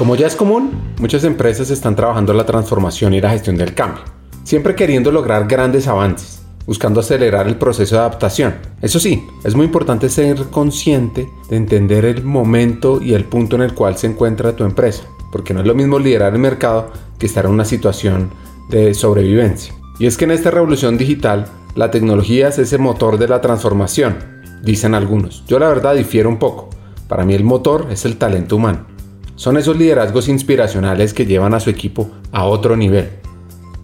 Como ya es común, muchas empresas están trabajando la transformación y la gestión del cambio, siempre queriendo lograr grandes avances, buscando acelerar el proceso de adaptación. Eso sí, es muy importante ser consciente de entender el momento y el punto en el cual se encuentra tu empresa, porque no es lo mismo liderar el mercado que estar en una situación de sobrevivencia. Y es que en esta revolución digital, la tecnología es ese motor de la transformación, dicen algunos. Yo la verdad difiero un poco. Para mí el motor es el talento humano. Son esos liderazgos inspiracionales que llevan a su equipo a otro nivel.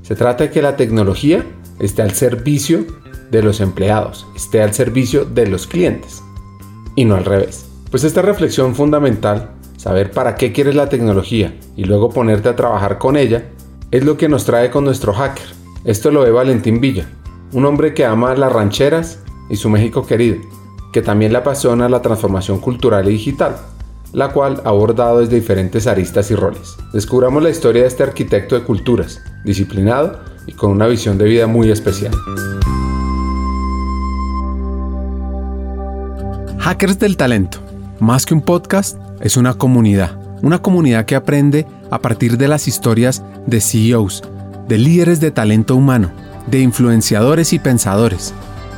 Se trata de que la tecnología esté al servicio de los empleados, esté al servicio de los clientes y no al revés. Pues esta reflexión fundamental, saber para qué quieres la tecnología y luego ponerte a trabajar con ella, es lo que nos trae con nuestro hacker. Esto lo ve Valentín Villa, un hombre que ama las rancheras y su México querido, que también le apasiona la transformación cultural y digital la cual ha abordado desde diferentes aristas y roles. Descubramos la historia de este arquitecto de culturas, disciplinado y con una visión de vida muy especial. Hackers del Talento. Más que un podcast, es una comunidad. Una comunidad que aprende a partir de las historias de CEOs, de líderes de talento humano, de influenciadores y pensadores,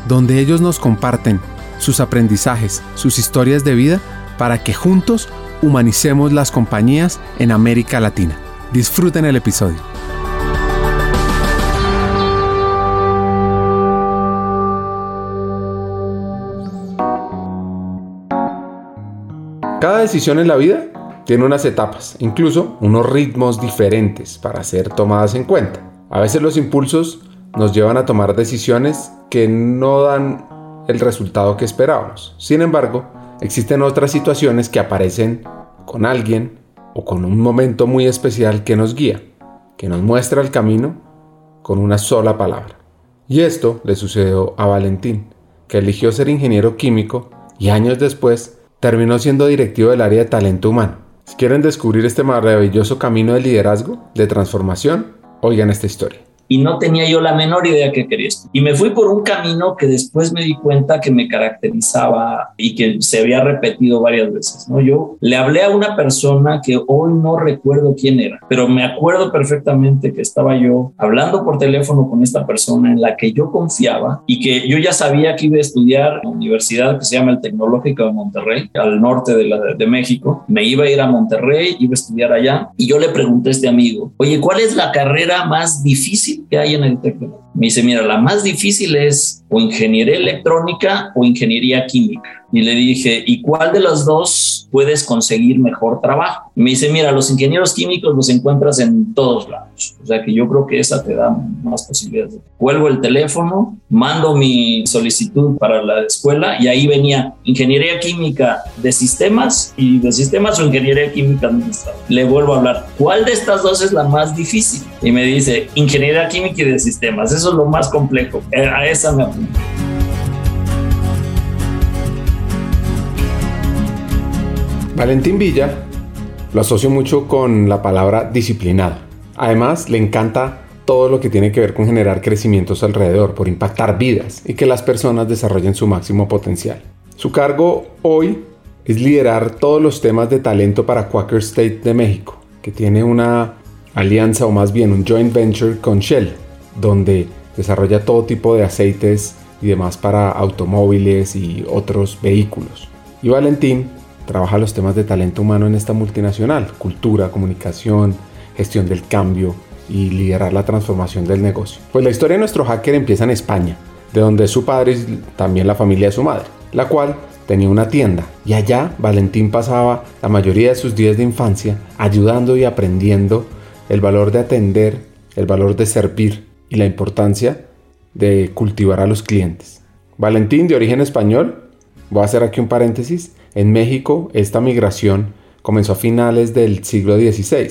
donde ellos nos comparten sus aprendizajes, sus historias de vida para que juntos humanicemos las compañías en América Latina. Disfruten el episodio. Cada decisión en la vida tiene unas etapas, incluso unos ritmos diferentes para ser tomadas en cuenta. A veces los impulsos nos llevan a tomar decisiones que no dan el resultado que esperábamos. Sin embargo, Existen otras situaciones que aparecen con alguien o con un momento muy especial que nos guía, que nos muestra el camino con una sola palabra. Y esto le sucedió a Valentín, que eligió ser ingeniero químico y años después terminó siendo directivo del área de talento humano. Si quieren descubrir este maravilloso camino de liderazgo, de transformación, oigan esta historia y no tenía yo la menor idea que quería esto. Y me fui por un camino que después me di cuenta que me caracterizaba y que se había repetido varias veces. ¿no? Yo le hablé a una persona que hoy no recuerdo quién era, pero me acuerdo perfectamente que estaba yo hablando por teléfono con esta persona en la que yo confiaba y que yo ya sabía que iba a estudiar en la universidad que se llama el Tecnológico de Monterrey, al norte de, la, de México. Me iba a ir a Monterrey, iba a estudiar allá y yo le pregunté a este amigo, oye, ¿cuál es la carrera más difícil que hay en el tecnológico. Me dice, mira, la más difícil es o ingeniería electrónica o ingeniería química. Y le dije, ¿y cuál de las dos puedes conseguir mejor trabajo? me dice, mira, los ingenieros químicos los encuentras en todos lados. O sea que yo creo que esa te da más posibilidades. Cuelgo el teléfono, mando mi solicitud para la escuela y ahí venía ingeniería química de sistemas y de sistemas o ingeniería química administrativa. Le vuelvo a hablar, ¿cuál de estas dos es la más difícil? Y me dice, ingeniería química y de sistemas. Eso es lo más complejo. Eh, a esa me apunto. Valentín Villa lo asocio mucho con la palabra disciplinado. Además, le encanta todo lo que tiene que ver con generar crecimientos alrededor, por impactar vidas y que las personas desarrollen su máximo potencial. Su cargo hoy es liderar todos los temas de talento para Quaker State de México, que tiene una alianza o más bien un joint venture con Shell, donde desarrolla todo tipo de aceites y demás para automóviles y otros vehículos. Y Valentín trabaja los temas de talento humano en esta multinacional, cultura, comunicación, gestión del cambio y liderar la transformación del negocio. Pues la historia de nuestro hacker empieza en España, de donde su padre y también la familia de su madre, la cual tenía una tienda y allá Valentín pasaba la mayoría de sus días de infancia ayudando y aprendiendo el valor de atender, el valor de servir y la importancia de cultivar a los clientes. Valentín, de origen español, voy a hacer aquí un paréntesis, en México, esta migración comenzó a finales del siglo XVI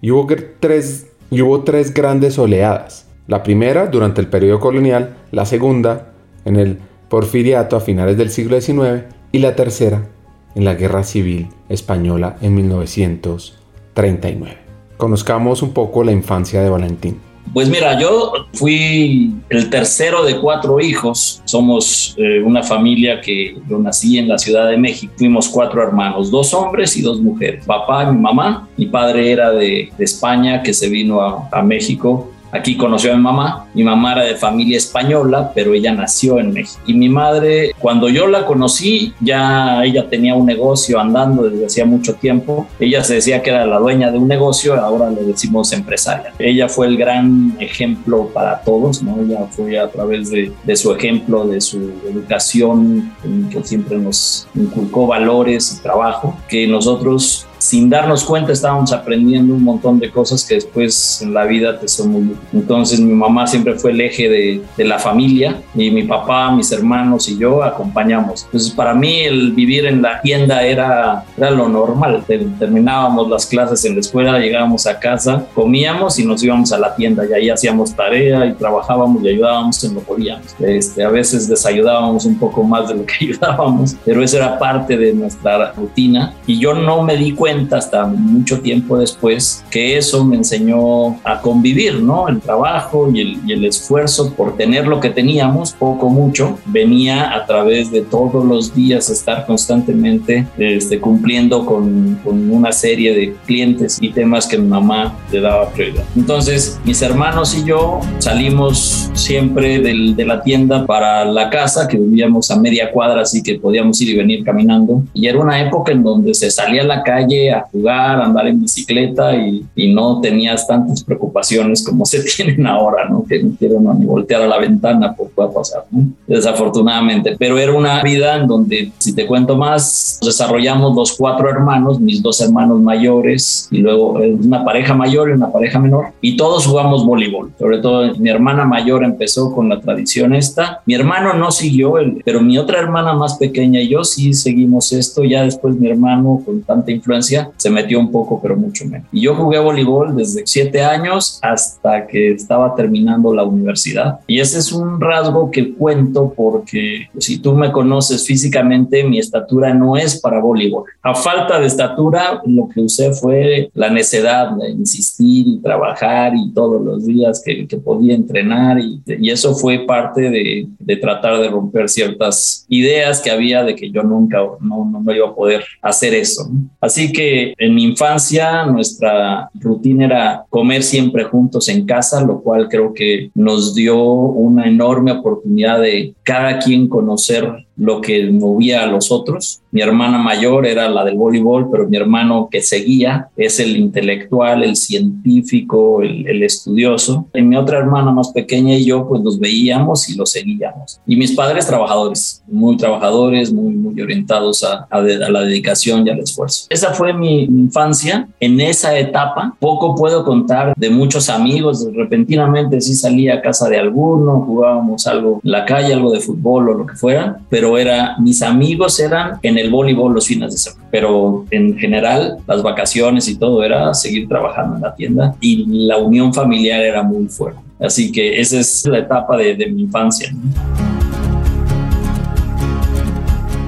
y hubo tres, hubo tres grandes oleadas. La primera durante el periodo colonial, la segunda en el porfiriato a finales del siglo XIX y la tercera en la Guerra Civil Española en 1939. Conozcamos un poco la infancia de Valentín. Pues mira, yo fui el tercero de cuatro hijos. Somos eh, una familia que yo nací en la Ciudad de México. Fuimos cuatro hermanos, dos hombres y dos mujeres. Papá mi mamá. Mi padre era de, España, que se vino a México Aquí conoció a mi mamá. Mi mamá era de familia española, pero ella nació en México. Y mi madre, cuando yo la conocí, ya ella tenía un negocio andando desde hacía mucho tiempo. Ella se decía que era la dueña de un negocio, ahora le decimos empresaria. Ella fue el gran ejemplo para todos, ¿no? Ella fue a través de, de su ejemplo, de su educación, que siempre nos inculcó valores y trabajo, que nosotros sin darnos cuenta estábamos aprendiendo un montón de cosas que después en la vida te son muy útiles. Entonces mi mamá siempre fue el eje de, de, la familia y mi papá, mis hermanos y yo acompañamos. Entonces para mí el vivir en la tienda era, era lo normal. Terminábamos las clases en la escuela, llegábamos a casa, comíamos y nos íbamos a la tienda y ahí hacíamos tarea y trabajábamos y ayudábamos en lo que podíamos. Este, a veces desayudábamos un poco más de lo que ayudábamos, pero eso era parte de nuestra rutina y yo no me di cuenta hasta mucho tiempo después que eso me enseñó a convivir, ¿no? El trabajo y el, y el esfuerzo por tener lo que teníamos, poco mucho, venía a través de todos los días estar constantemente este, cumpliendo con, con una serie de clientes y temas que mi mamá le daba prioridad. Entonces, mis hermanos y yo salimos siempre del, de la tienda para la casa, que vivíamos a media cuadra, así que podíamos ir y venir caminando. Y era una época en donde se salía a la calle a jugar, a andar en bicicleta y, y, no tenías tantas preocupaciones como se tienen ahora, ¿no? Que no quiero ni voltear a la ventana por qué pasar, ¿no? Desafortunadamente. Pero era una vida en donde, si te cuento más, desarrollamos los cuatro hermanos, mis dos hermanos mayores y luego eh, una pareja mayor y una pareja menor y todos jugamos voleibol. Sobre todo mi hermana mayor empezó con la tradición esta. Mi hermano no siguió, pero mi otra hermana más pequeña y yo sí seguimos esto. Ya después mi hermano con tanta influencia se metió un poco, pero mucho menos. Y yo jugué voleibol desde siete años hasta que estaba terminando la universidad. Y ese es un rasgo que cuento porque si tú me conoces físicamente, mi estatura no es para voleibol. A falta de estatura, lo que usé fue la necedad de insistir y trabajar y todos los días que, que podía entrenar y, y, eso fue parte de, de, tratar de romper ciertas ideas que había de que yo nunca no, no iba a poder hacer eso. Así que en mi infancia nuestra rutina era comer siempre juntos en casa, lo cual creo que nos dio una enorme oportunidad de cada quien conocer lo que movía a los otros. Mi hermana mayor era la del voleibol, pero mi hermano que seguía es el intelectual, el científico, el, estudioso. Y mi otra hermana más pequeña y yo pues los veíamos y los seguíamos. Y mis padres trabajadores, muy trabajadores, muy, muy orientados a, a, la dedicación y al esfuerzo. Esa fue mi infancia. En esa etapa poco puedo contar de muchos amigos. Repentinamente sí salía a casa de alguno, jugábamos algo en la calle, algo de fútbol o lo que fuera, pero era, mis amigos eran en el voleibol los fines de semana, pero en general las vacaciones y todo era seguir trabajando en la tienda y la unión familiar era muy fuerte. Así que esa es la etapa de, de mi infancia.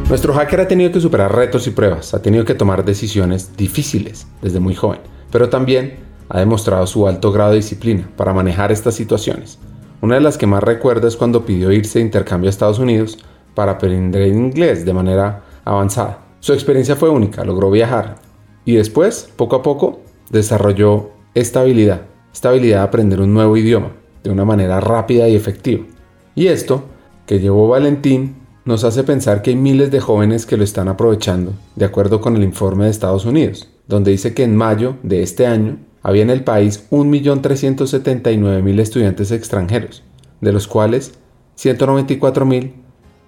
Nuestro hacker ha tenido que superar retos y pruebas, ha tenido que tomar decisiones difíciles desde muy joven, pero también ha demostrado su alto grado de disciplina para manejar estas situaciones. Una de las que más recuerda es cuando pidió irse de intercambio a Estados Unidos para aprender inglés de manera avanzada. Su experiencia fue única, logró viajar y después, poco a poco, desarrolló esta habilidad, esta habilidad de aprender un nuevo idioma de una manera rápida y efectiva. Y esto, que llevó Valentín, nos hace pensar que hay miles de jóvenes que lo están aprovechando, de acuerdo con el informe de Estados Unidos, donde dice que en mayo de este año había en el país 1.379.000 estudiantes extranjeros, de los cuales 194.000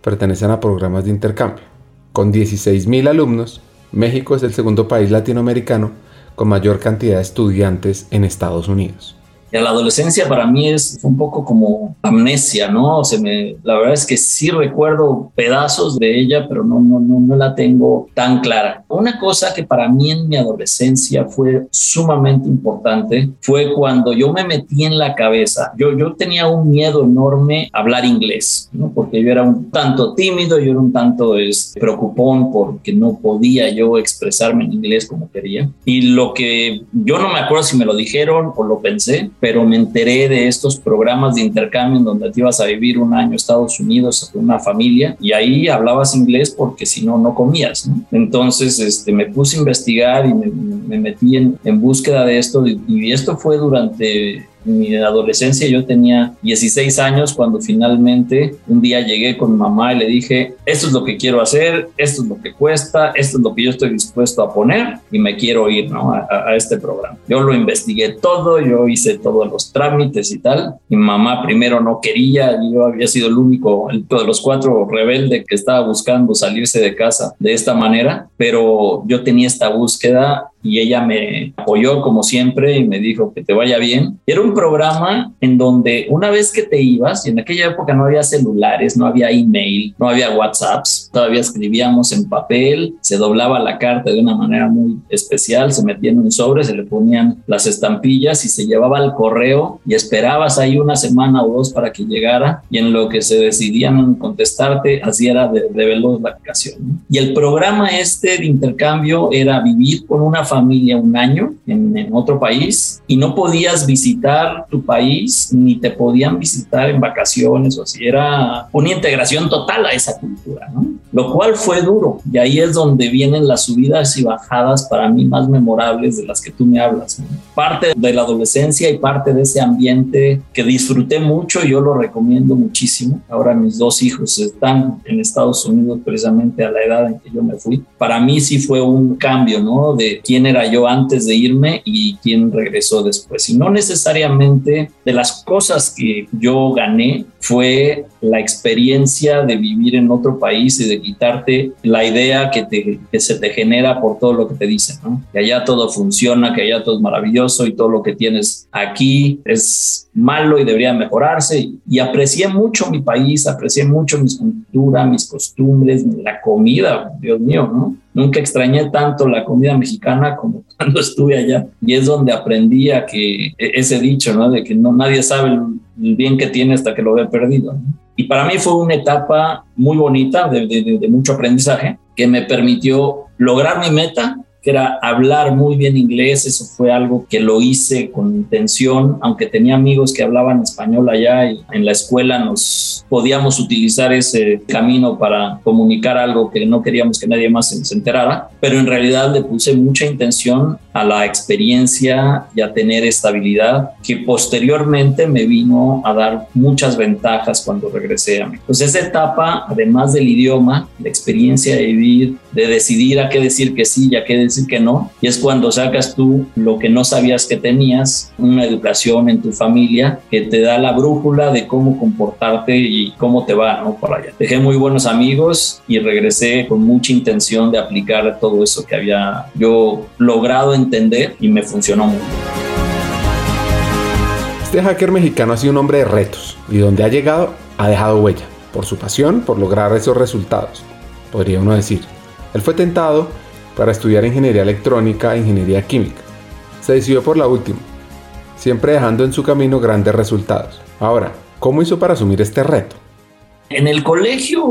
pertenecen a programas de intercambio. Con 16.000 alumnos, México es el segundo país latinoamericano con mayor cantidad de estudiantes en Estados Unidos la adolescencia para mí es un poco como amnesia, ¿no? O sea, me, la verdad es que sí recuerdo pedazos de ella, pero no, no, no, no la tengo tan clara. Una cosa que para mí en mi adolescencia fue sumamente importante fue cuando yo me metí en la cabeza. Yo, yo tenía un miedo enorme a hablar inglés, ¿no? Porque yo era un tanto tímido, yo era un tanto es, este, preocupón porque no podía yo expresarme en inglés como quería. Y lo que yo no me acuerdo si me lo dijeron o lo pensé, pero me enteré de estos programas de intercambio en donde te ibas a vivir un año a Estados Unidos con una familia y ahí hablabas inglés porque si no, no comías. Entonces este, me puse a investigar y me, metí en, en, búsqueda de esto y esto fue durante mi adolescencia yo tenía 16 años cuando finalmente un día llegué con mamá y le dije, esto es lo que quiero hacer, esto es lo que cuesta, esto es lo que yo estoy dispuesto a poner y me quiero ir ¿no? a, este programa. Yo lo investigué todo, yo hice todos los trámites y tal. Mi mamá primero no quería, yo había sido el único el, de los cuatro rebelde que estaba buscando salirse de casa de esta manera, pero yo tenía esta búsqueda y ella me apoyó como siempre y me dijo que te vaya bien. Era un programa en donde una vez que te ibas, y en aquella época no había celulares, no había email, no había WhatsApps, todavía escribíamos en papel, se doblaba la carta de una manera muy especial, se metía en un sobre, se le ponían las estampillas y se llevaba al correo y esperabas ahí una semana o dos para que llegara y en lo que se decidían contestarte, así era de, de veloz la aplicación. Y el programa este de intercambio era vivir con una familia familia un año en, en, otro país y no podías visitar tu país ni te podían visitar en vacaciones o así. Era una integración total a esa cultura, ¿no? Lo cual fue duro y ahí es donde vienen las subidas y bajadas para mí más memorables de las que tú me hablas. Parte de la adolescencia y parte de ese ambiente que disfruté mucho yo lo recomiendo muchísimo. Ahora mis dos hijos están en Estados Unidos precisamente a la edad en que yo me fui. Para mí sí fue un cambio, ¿no? De quién era yo antes de irme y quién regresó después. Y no necesariamente de las cosas que yo gané fue la experiencia de vivir en otro país y de quitarte la idea que, que se te genera por todo lo que te dicen, ¿no? Que allá todo funciona, que allá todo es maravilloso y todo lo que tienes aquí es malo y debería mejorarse. Y aprecié mucho mi país, aprecié mucho mi cultura, mis costumbres, la comida, Dios mío, ¿no? Nunca extrañé tanto la comida mexicana como cuando estuve allá. Y es donde aprendí a que e-, ese dicho, ¿no? De que no, nadie sabe el bien que tiene hasta que lo ve perdido. Y para mí fue una etapa muy bonita, de, de mucho aprendizaje, que me permitió lograr mi meta que era hablar muy bien inglés. Eso fue algo que lo hice con intención, aunque tenía amigos que hablaban español allá y en la escuela nos podíamos utilizar ese camino para comunicar algo que no queríamos que nadie más se enterara, pero en realidad le puse mucha intención a la experiencia y a tener estabilidad que posteriormente me vino a dar muchas ventajas cuando regresé a México. Pues esa etapa, además del idioma, la experiencia de vivir, de decidir a qué decir que sí y a qué decir que no. Y es cuando sacas tú lo que no sabías que tenías, una educación en tu familia que te da la brújula de cómo comportarte y cómo te va, ¿no? Por allá. Dejé muy buenos amigos y regresé con mucha intención de aplicar todo eso que había yo logrado entender y me funcionó bien. Este hacker mexicano ha sido un hombre de retos y donde ha llegado ha dejado huella por su pasión por lograr esos resultados, podría uno decir. Él fue tentado para estudiar ingeniería electrónica e ingeniería química. Se decidió por la última, siempre dejando en su camino grandes resultados. Ahora, ¿cómo hizo para asumir este reto? En el colegio,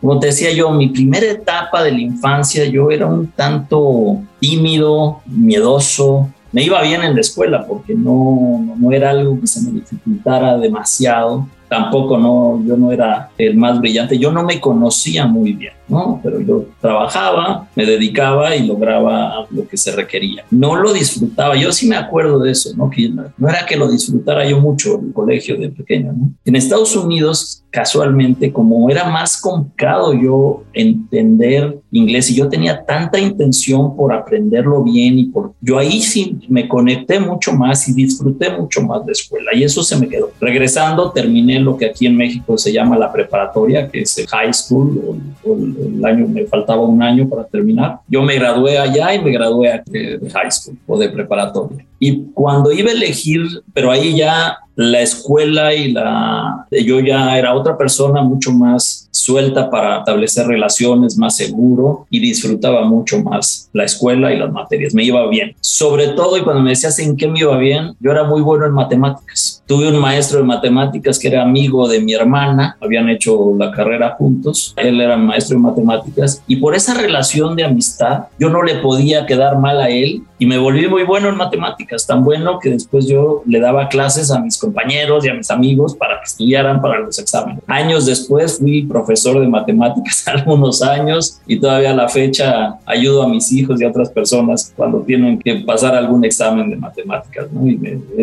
como te decía yo, mi primera etapa de la infancia, yo era un tanto tímido, miedoso. Me iba bien en la escuela porque no, no era algo que se me dificultara demasiado tampoco no, yo no era el más brillante, yo no me conocía muy bien, ¿no? Pero yo trabajaba, me dedicaba y lograba lo que se requería. No lo disfrutaba, yo sí me acuerdo de eso, ¿no? Que no era que lo disfrutara yo mucho el colegio de pequeño, ¿no? En Estados Unidos, casualmente, como era más complicado yo entender inglés y yo tenía tanta intención por aprenderlo bien y por yo ahí sí me conecté mucho más y disfruté mucho más de escuela y eso se me quedó. Regresando, terminé lo que aquí en México se llama la preparatoria, que es el high school, o, el año, me faltaba un año para terminar. Yo me gradué allá y me gradué de high school o de preparatoria. Y cuando iba a elegir, pero ahí ya la escuela y la yo ya era otra persona mucho más suelta para establecer relaciones más seguro y disfrutaba mucho más la escuela y las materias. Me iba bien. Sobre todo y cuando me decías en qué me iba bien yo era muy bueno en matemáticas. Tuve un maestro de matemáticas que era amigo de mi hermana. Habían hecho la carrera juntos. Él era maestro de matemáticas. Y por esa relación de amistad yo no le podía quedar mal a él y me volví muy bueno en matemáticas, tan bueno que después yo le daba clases a mis compañeros y a mis amigos para que estudiaran para los exámenes. Años después fui profesor de matemáticas algunos años y todavía a la fecha ayudo a mis hijos y a otras personas cuando tienen que pasar algún examen de matemáticas. Y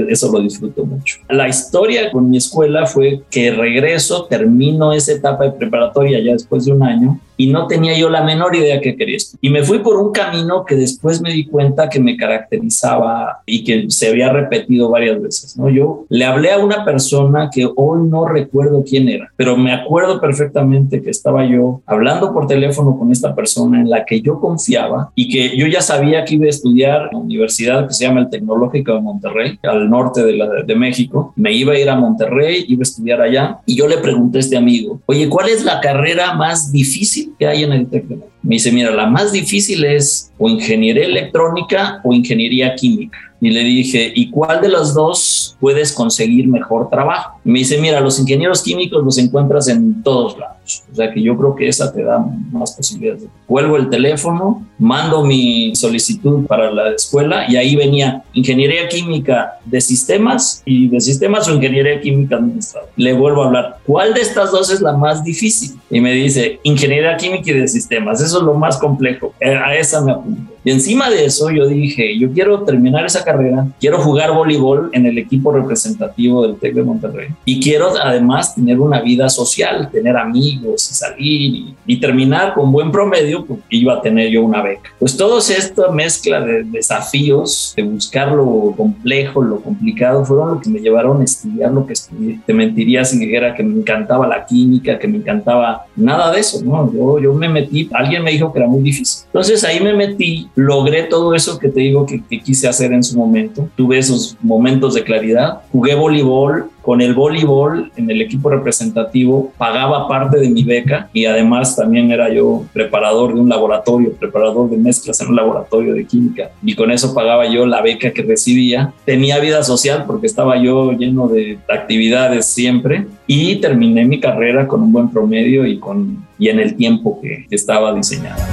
eso lo disfruto mucho. La historia con mi escuela fue que regreso, termino esa etapa de preparatoria ya después de un año y no tenía yo la menor idea que quería. Y me fui por un camino que después me di cuenta que me caracterizaba y que se había repetido varias veces, ¿no? Yo le hablé a una persona que hoy no recuerdo quién era, pero me acuerdo perfectamente que estaba yo hablando por teléfono con esta persona en la que yo confiaba y que yo ya sabía que iba a estudiar en la universidad que se llama el Tecnológico de Monterrey, al norte de, la, de México. Me iba a ir a Monterrey, iba a estudiar allá y yo le pregunté a este amigo, oye, ¿cuál es la carrera más difícil que hay en el TEC Me dice, mira, la más difícil es o ingeniería electrónica o ingeniería química. Y le dije, ¿y cuál de las dos puedes conseguir mejor trabajo? Me dice, mira, los ingenieros químicos los encuentras en todos lados. O sea que yo creo que esa te da más posibilidades. Cuelgo el teléfono, mando mi solicitud para la escuela y ahí venía ingeniería química de sistemas y de sistemas o ingeniería química administrativa. Le vuelvo a hablar, ¿cuál de estas dos es la más difícil? Y me dice, ingeniería química y de sistemas. Eso es lo más complejo. Eh, a esa me apunto. Y encima de eso yo dije, yo quiero terminar esa carrera, quiero jugar voleibol en el equipo representativo del TEC de Monterrey y quiero además tener una vida social, tener amigos y salir y, terminar con buen promedio porque iba a tener yo una beca. Pues toda esta mezcla de desafíos, de buscar lo complejo, lo complicado, fueron lo que me llevaron a estudiar lo que estudié. Te mentiría si dijera que me encantaba la química, que me encantaba nada de eso, ¿no? Yo, yo me metí, alguien me dijo que era muy difícil. Entonces ahí me metí logré todo eso que te digo que, quise hacer en su momento. Tuve esos momentos de claridad. Jugué voleibol. Con el voleibol en el equipo representativo pagaba parte de mi beca y además también era yo preparador de un laboratorio, preparador de mezclas en un laboratorio de química y con eso pagaba yo la beca que recibía. Tenía vida social porque estaba yo lleno de actividades siempre y terminé mi carrera con un buen promedio y, con, y en el tiempo que estaba diseñada.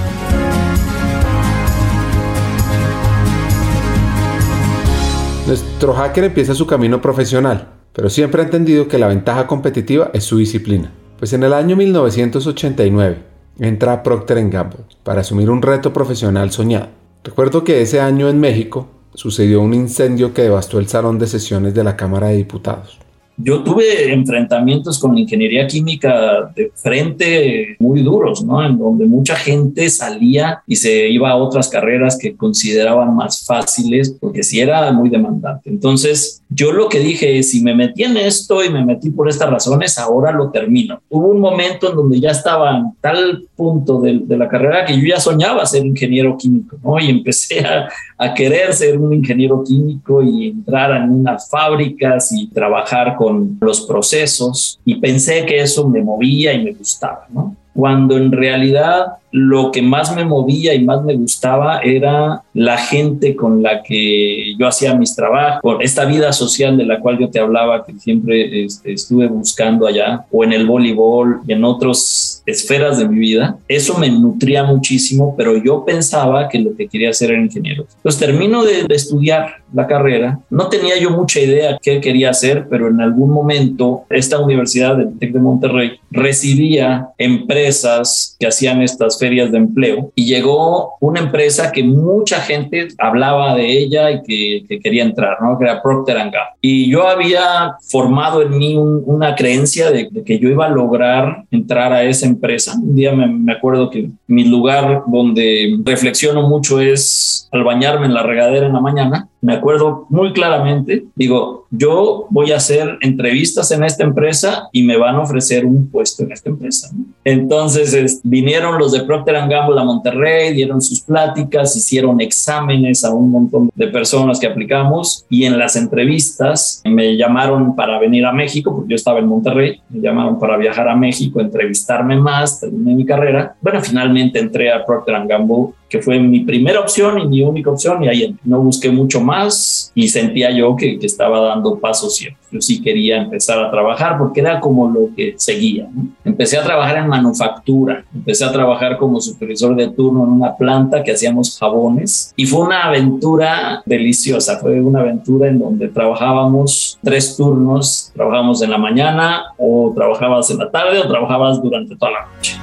Nuestro hacker empieza su camino profesional, pero siempre ha entendido que la ventaja competitiva es su disciplina. Pues en el año 1989 entra a Procter Gamble para asumir un reto profesional soñado. Recuerdo que ese año en México sucedió un incendio que devastó el salón de sesiones de la Cámara de Diputados. Yo tuve enfrentamientos con ingeniería química de frente muy duros, ¿no? En donde mucha gente salía y se iba a otras carreras que consideraban más fáciles porque sí era muy demandante. Entonces, yo lo que dije es, si me metí en esto y me metí por estas razones, ahora lo termino. Hubo un momento en donde ya estaba en tal punto de, la carrera que yo ya soñaba ser ingeniero químico, ¿no? Y empecé a, a querer ser un ingeniero químico y entrar en unas fábricas y trabajar con los procesos y pensé que eso me movía y me gustaba, ¿no? Cuando en realidad lo que más me movía y más me gustaba era la gente con la que yo hacía mis trabajos, esta vida social de la cual yo te hablaba, que siempre este, estuve buscando allá, o en el voleibol y en otras esferas de mi vida. Eso me nutría muchísimo, pero yo pensaba que lo que quería hacer era ingeniero. Entonces termino de, estudiar la carrera. No tenía yo mucha idea qué quería hacer, pero en algún momento esta universidad del TEC de Monterrey recibía empresas que hacían estas ferias de empleo y llegó una empresa que mucha gente hablaba de ella y que, quería entrar, ¿no? que era Procter Gamble. Y yo había formado en mí una creencia de, que yo iba a lograr entrar a esa empresa. Un día me, me acuerdo que mi lugar donde reflexiono mucho es al bañarme en la regadera en la mañana me acuerdo muy claramente, digo, yo voy a hacer entrevistas en esta empresa y me van a ofrecer un puesto en esta empresa. Entonces vinieron los de Procter Gamble a Monterrey, dieron sus pláticas, hicieron exámenes a un montón de personas que aplicamos y en las entrevistas me llamaron para venir a México, porque yo estaba en Monterrey, me llamaron para viajar a México, entrevistarme más, terminé mi carrera. Bueno, finalmente entré a Procter Gamble que fue mi primera opción y mi única opción, y ahí no busqué mucho más y sentía yo que, que estaba dando pasos ciertos. Yo sí quería empezar a trabajar porque era como lo que seguía. Empecé a trabajar en manufactura, empecé a trabajar como supervisor de turno en una planta que hacíamos jabones y fue una aventura deliciosa, fue una aventura en donde trabajábamos tres turnos, trabajábamos en la mañana o trabajabas en la tarde o trabajabas durante toda la noche.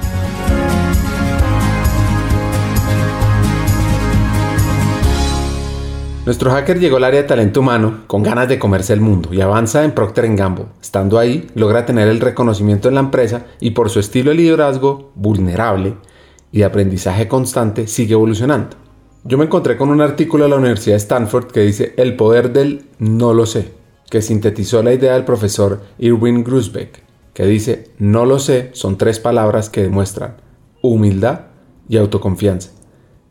Nuestro hacker llegó al área de talento humano con ganas de comerse el mundo y avanza en Procter Gamble. Estando ahí, logra tener el reconocimiento en la empresa y por su estilo de liderazgo vulnerable y de aprendizaje constante sigue evolucionando. Yo me encontré con un artículo de la Universidad de Stanford que dice El poder del no lo sé, que sintetizó la idea del profesor Irwin Grusbeck, que dice no lo sé son tres palabras que demuestran humildad y autoconfianza.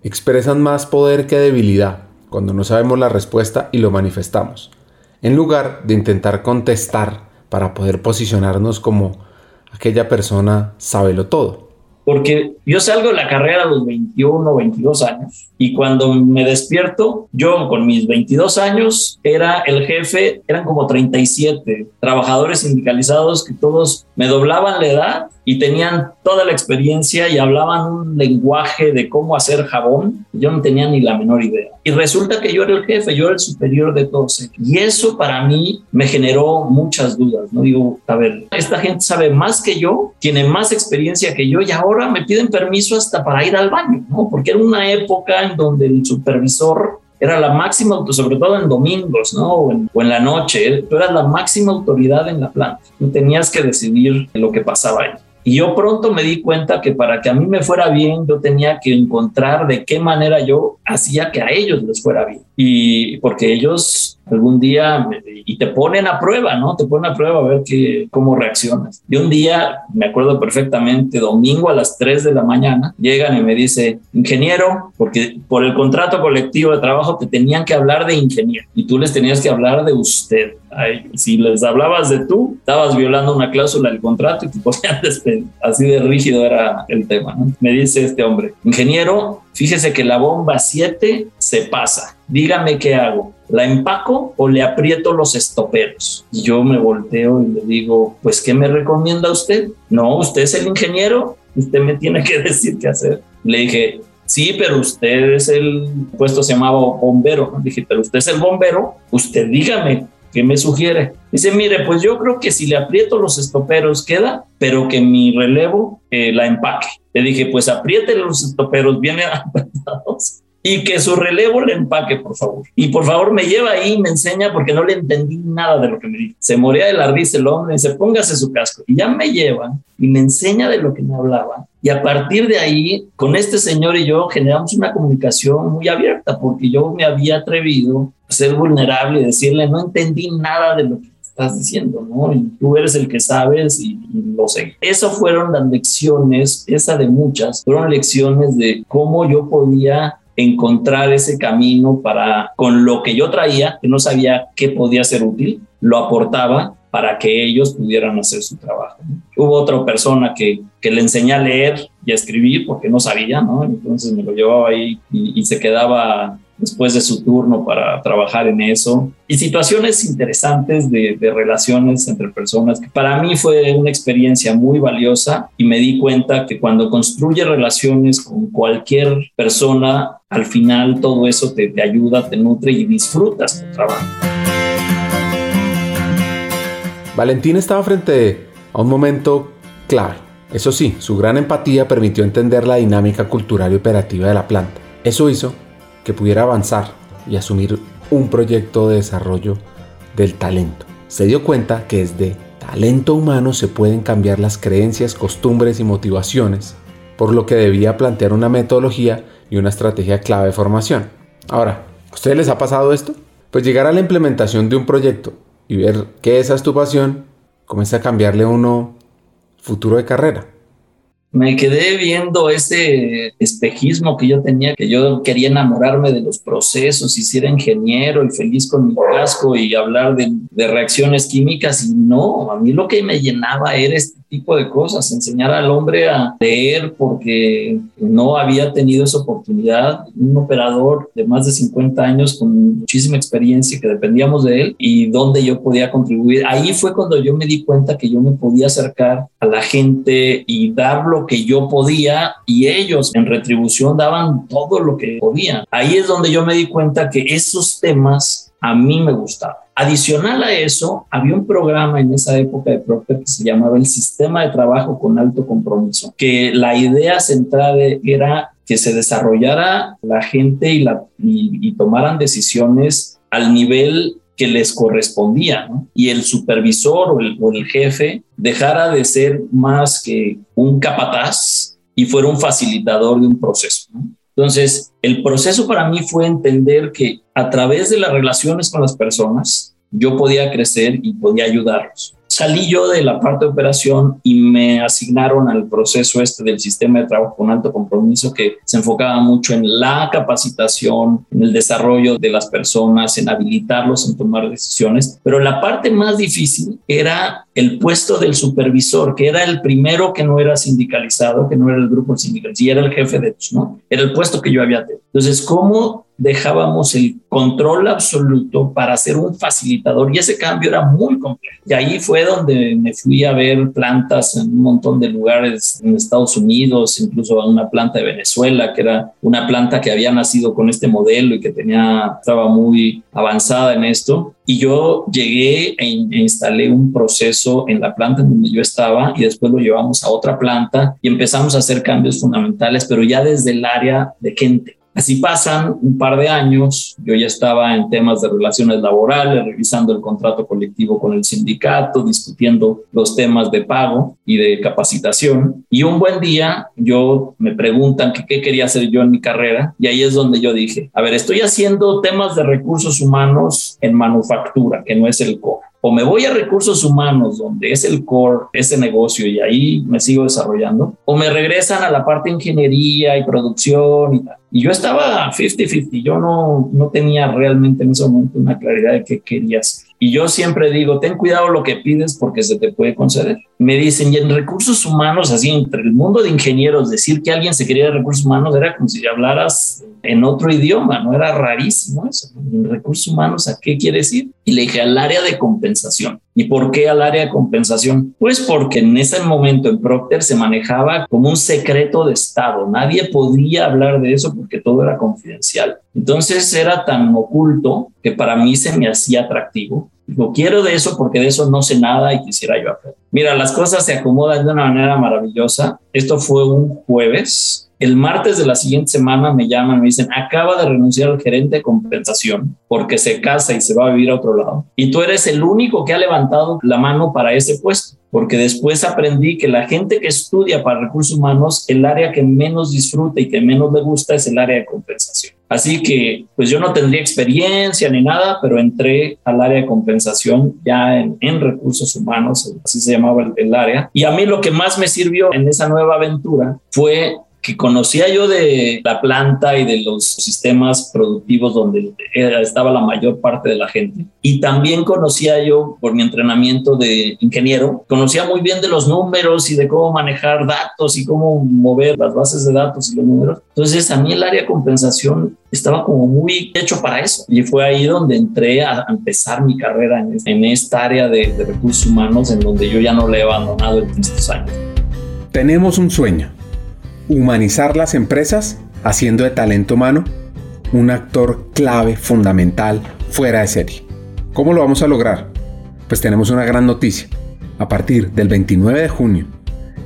Expresan más poder que debilidad cuando no sabemos la respuesta y lo manifestamos, en lugar de intentar contestar para poder posicionarnos como aquella persona lo todo. Porque yo salgo de la carrera a los 21, 22 años y cuando me despierto, yo con mis 22 años era el jefe, eran como 37 trabajadores sindicalizados que todos me doblaban la edad y tenían toda la experiencia y hablaban un lenguaje de cómo hacer jabón. Yo no tenía ni la menor idea. Y resulta que yo era el jefe, yo era el superior de todos Y eso para mí me generó muchas dudas. No digo, a ver, esta gente sabe más que yo, tiene más experiencia que yo y ahora me piden permiso hasta para ir al baño, ¿no? Porque era una época en donde el supervisor era la máxima, sobre todo en domingos, ¿no? O en, o en, la noche, tú eras la máxima autoridad en la planta y tenías que decidir lo que pasaba ahí. Y yo pronto me di cuenta que para que a mí me fuera bien, yo tenía que encontrar de qué manera yo hacía que a ellos les fuera bien. Y porque ellos algún día y te ponen a prueba, ¿no? Te ponen a prueba a ver qué, cómo reaccionas. Y un día, me acuerdo perfectamente, domingo a las 3 de la mañana, llegan y me dice, ingeniero, porque por el contrato colectivo de trabajo te tenían que hablar de ingeniero y tú les tenías que hablar de usted. si les hablabas de tú, estabas violando una cláusula del contrato y te podían despedir. Así de rígido era el tema. ¿no? Me dice este hombre, ingeniero, fíjese que la bomba 7 se pasa. Dígame qué hago. ¿La empaco o le aprieto los estoperos? Y yo me volteo y le digo, pues, ¿qué me recomienda usted? No, usted es el ingeniero, usted me tiene que decir qué hacer. Le dije, sí, pero usted es el puesto se llamaba bombero. Dije, pero usted es el bombero, usted dígame ¿Qué me sugiere? Dice, mire, pues yo creo que si le aprieto los estoperos queda, pero que mi relevo eh, la empaque. Le dije, pues apriete los estoperos bien apretados y que su relevo le empaque, por favor. Y por favor me lleva ahí y me enseña porque no le entendí nada de lo que me dijo. Se moría de la risa el hombre y dice, póngase su casco. Y ya me lleva y me enseña de lo que me hablaba. Y a partir de ahí, con este señor y yo generamos una comunicación muy abierta porque yo me había atrevido ser vulnerable y decirle, no entendí nada de lo que estás diciendo, ¿no? Y tú eres el que sabes y, lo sé. Esas fueron las lecciones, esa de muchas, fueron lecciones de cómo yo podía encontrar ese camino para, con lo que yo traía, que no sabía qué podía ser útil, lo aportaba para que ellos pudieran hacer su trabajo. Hubo otra persona que, que, le enseñé a leer y a escribir porque no sabía, ¿no? Entonces me lo llevaba ahí y, y se quedaba después de su turno para trabajar en eso. Y situaciones interesantes de, relaciones entre personas, que para mí fue una experiencia muy valiosa y me di cuenta que cuando construye relaciones con cualquier persona, al final todo eso te, te ayuda, te nutre y disfrutas tu trabajo. Valentín estaba frente a un momento clave. Eso sí, su gran empatía permitió entender la dinámica cultural y operativa de la planta. Eso hizo que pudiera avanzar y asumir un proyecto de desarrollo del talento. Se dio cuenta que desde talento humano se pueden cambiar las creencias, costumbres y motivaciones, por lo que debía plantear una metodología y una estrategia clave de formación. Ahora, ¿a ustedes les ha pasado esto? Pues llegar a la implementación de un proyecto y ver que esa es tu pasión, comienza a cambiarle uno futuro de carrera me quedé viendo ese espejismo que yo tenía, que yo quería enamorarme de los procesos y ser ingeniero y feliz con mi casco y hablar de, reacciones químicas y no, a mí lo que me llenaba era este tipo de cosas, enseñar al hombre a leer porque no había tenido esa oportunidad. Un operador de más de 50 años con muchísima experiencia que dependíamos de él y donde yo podía contribuir. Ahí fue cuando yo me di cuenta que yo me podía acercar a la gente y dar lo que yo podía y ellos en retribución daban todo lo que podían. Ahí es donde yo me di cuenta que esos temas a mí me gustaban. Adicional a eso, había un programa en esa época de Procter que se llamaba el Sistema de Trabajo con Alto Compromiso, que la idea central era que se desarrollara la gente y, tomaran decisiones al nivel que les correspondía, y el supervisor o el jefe dejara de ser más que un capataz y fuera un facilitador de un proceso. Entonces, el proceso para mí fue entender que a través de las relaciones con las personas, yo podía crecer y podía ayudarlos salí yo de la parte de operación y me asignaron al proceso este del sistema de trabajo con alto compromiso que se enfocaba mucho en la capacitación, en el desarrollo de las personas, en habilitarlos en tomar decisiones. Pero la parte más difícil era el puesto del supervisor, que era el primero que no era sindicalizado, que no era el grupo sindical, y era el jefe de ellos, ¿no? Era el puesto que yo había tenido. Entonces, ¿cómo dejábamos el control absoluto para ser un facilitador y ese cambio era muy complejo. Y ahí fue donde me fui a ver plantas en un montón de lugares en Estados Unidos, incluso a una planta de Venezuela, que era una planta que había nacido con este modelo y que tenía, estaba muy avanzada en esto. Y yo llegué e, e instalé un proceso en la planta donde yo estaba y después lo llevamos a otra planta y empezamos a hacer cambios fundamentales, pero ya desde el área de gente Así pasan un par de años, yo ya estaba en temas de relaciones laborales, revisando el contrato colectivo con el sindicato, discutiendo los temas de pago y de capacitación. Y un buen día yo me preguntan qué quería hacer yo en mi carrera y ahí es donde yo dije, a ver, estoy haciendo temas de recursos humanos en manufactura, que no es el core o me voy a recursos humanos, donde es el core, ese negocio, y ahí me sigo desarrollando, o me regresan a la parte de ingeniería y producción y tal. Y yo estaba 50-50, yo no, no tenía realmente en ese momento una claridad de qué quería hacer. Y yo siempre digo, ten cuidado lo que pides porque se te puede conceder. Me dicen, y en recursos humanos, así entre el mundo de ingenieros, decir que alguien se quería de recursos humanos era como si hablaras en otro idioma, ¿no? Era rarísimo eso. En recursos humanos, ¿a qué quiere decir? Y le dije al área de compensación. ¿Y por qué al área de compensación? Pues porque en ese momento en Procter se manejaba como un secreto de Estado. Nadie podía hablar de eso porque todo era confidencial. Entonces era tan oculto que para mí se me hacía atractivo. Digo, quiero de eso porque de eso no sé nada y quisiera yo aprender. Mira, las cosas se acomodan de una manera maravillosa. Esto fue un jueves el martes de la siguiente semana me llaman, me dicen, acaba de renunciar al gerente de compensación porque se casa y se va a vivir a otro lado. Y tú eres el único que ha levantado la mano para ese puesto, porque después aprendí que la gente que estudia para recursos humanos, el área que menos disfruta y que menos le gusta es el área de compensación. Así que, pues yo no tendría experiencia ni nada, pero entré al área de compensación ya en, recursos humanos, así se llamaba el, área. Y a mí lo que más me sirvió en esa nueva aventura fue que conocía yo de la planta y de los sistemas productivos donde estaba la mayor parte de la gente. Y también conocía yo, por mi entrenamiento de ingeniero, conocía muy bien de los números y de cómo manejar datos y cómo mover las bases de datos y los números. Entonces, a mí el área de compensación estaba como muy hecho para eso. Y fue ahí donde entré a empezar mi carrera en, esta área de, de recursos humanos, en donde yo ya no le he abandonado en estos años. Tenemos un sueño humanizar las empresas haciendo de talento humano un actor clave fundamental fuera de serie. ¿Cómo lo vamos a lograr? Pues tenemos una gran noticia. A partir del 29 de junio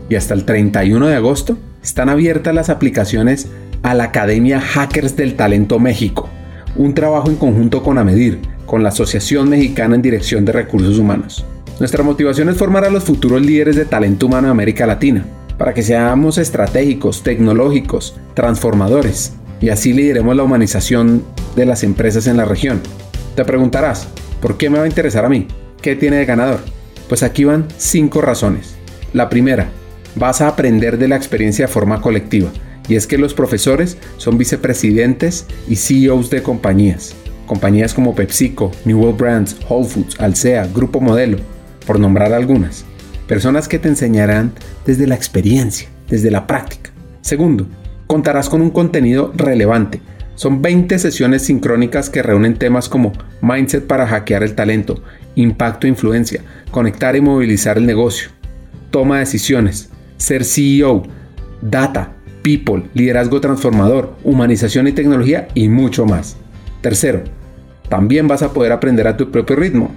y hasta el 31 de agosto están abiertas las aplicaciones a la Academia Hackers del Talento México, un trabajo en conjunto con AMEDIR, con la Asociación Mexicana en Dirección de Recursos Humanos. Nuestra motivación es formar a los futuros líderes de talento humano de América Latina para que seamos estratégicos, tecnológicos, transformadores y así lideremos la humanización de las empresas en la región. Te preguntarás, ¿por qué me va a interesar a mí? ¿Qué tiene de ganador? Pues aquí van cinco razones. La primera, vas a aprender de la experiencia de forma colectiva, y es que los profesores son vicepresidentes y CEOs de compañías. Compañías como PepsiCo, New World Brands, Whole Foods, Alsea, Grupo Modelo, por nombrar algunas. Personas que te enseñarán desde la experiencia, desde la práctica. Segundo, contarás con un contenido relevante. Son 20 sesiones sincrónicas que reúnen temas como mindset para hackear el talento, impacto e influencia, conectar y movilizar el negocio, toma de decisiones, ser CEO, data, people, liderazgo transformador, humanización y tecnología y mucho más. Tercero, también vas a poder aprender a tu propio ritmo.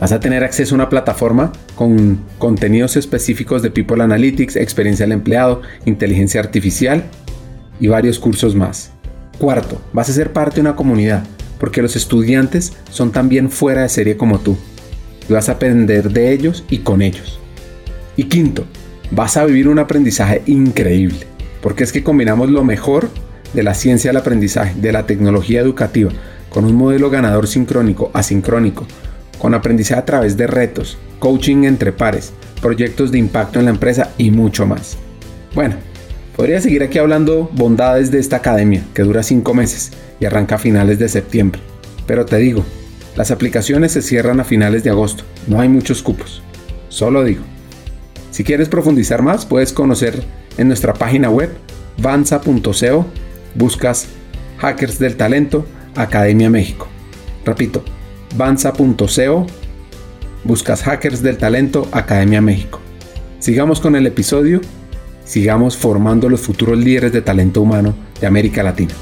Vas a tener acceso a una plataforma con contenidos específicos de People Analytics, experiencia del empleado, inteligencia artificial y varios cursos más. Cuarto, vas a ser parte de una comunidad, porque los estudiantes son también fuera de serie como tú. Y vas a aprender de ellos y con ellos. Y quinto, vas a vivir un aprendizaje increíble, porque es que combinamos lo mejor de la ciencia del aprendizaje, de la tecnología educativa, con un modelo ganador sincrónico, asincrónico, con aprendizaje a través de retos, coaching entre pares, proyectos de impacto en la empresa y mucho más. Bueno, podría seguir aquí hablando bondades de esta academia, que dura 5 meses y arranca a finales de septiembre. Pero te digo, las aplicaciones se cierran a finales de agosto, no hay muchos cupos. Solo digo. Si quieres profundizar más, puedes conocer en nuestra página web vanza.co, buscas Hackers del Talento, Academia México. Repito, vanza.co, buscas Hackers del Talento, Academia México. Sigamos con el episodio, sigamos formando los futuros líderes de talento humano de América Latina.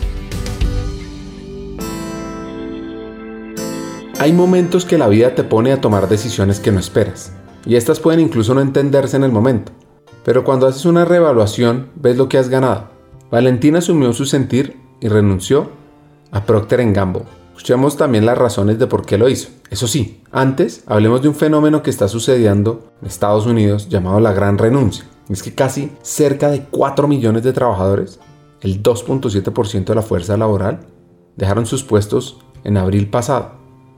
Hay momentos que la vida te pone a tomar decisiones que no esperas y estas pueden incluso no entenderse en el momento. Pero cuando haces una reevaluación, ves lo que has ganado. Valentina asumió su sentir y renunció a Procter Gamble. Escuchemos también las razones de por qué lo hizo. Eso sí, antes hablemos de un fenómeno que está sucediendo en Estados Unidos llamado la gran renuncia. Es que casi cerca de 4 millones de trabajadores, el 2.7% de la fuerza laboral, dejaron sus puestos en abril pasado.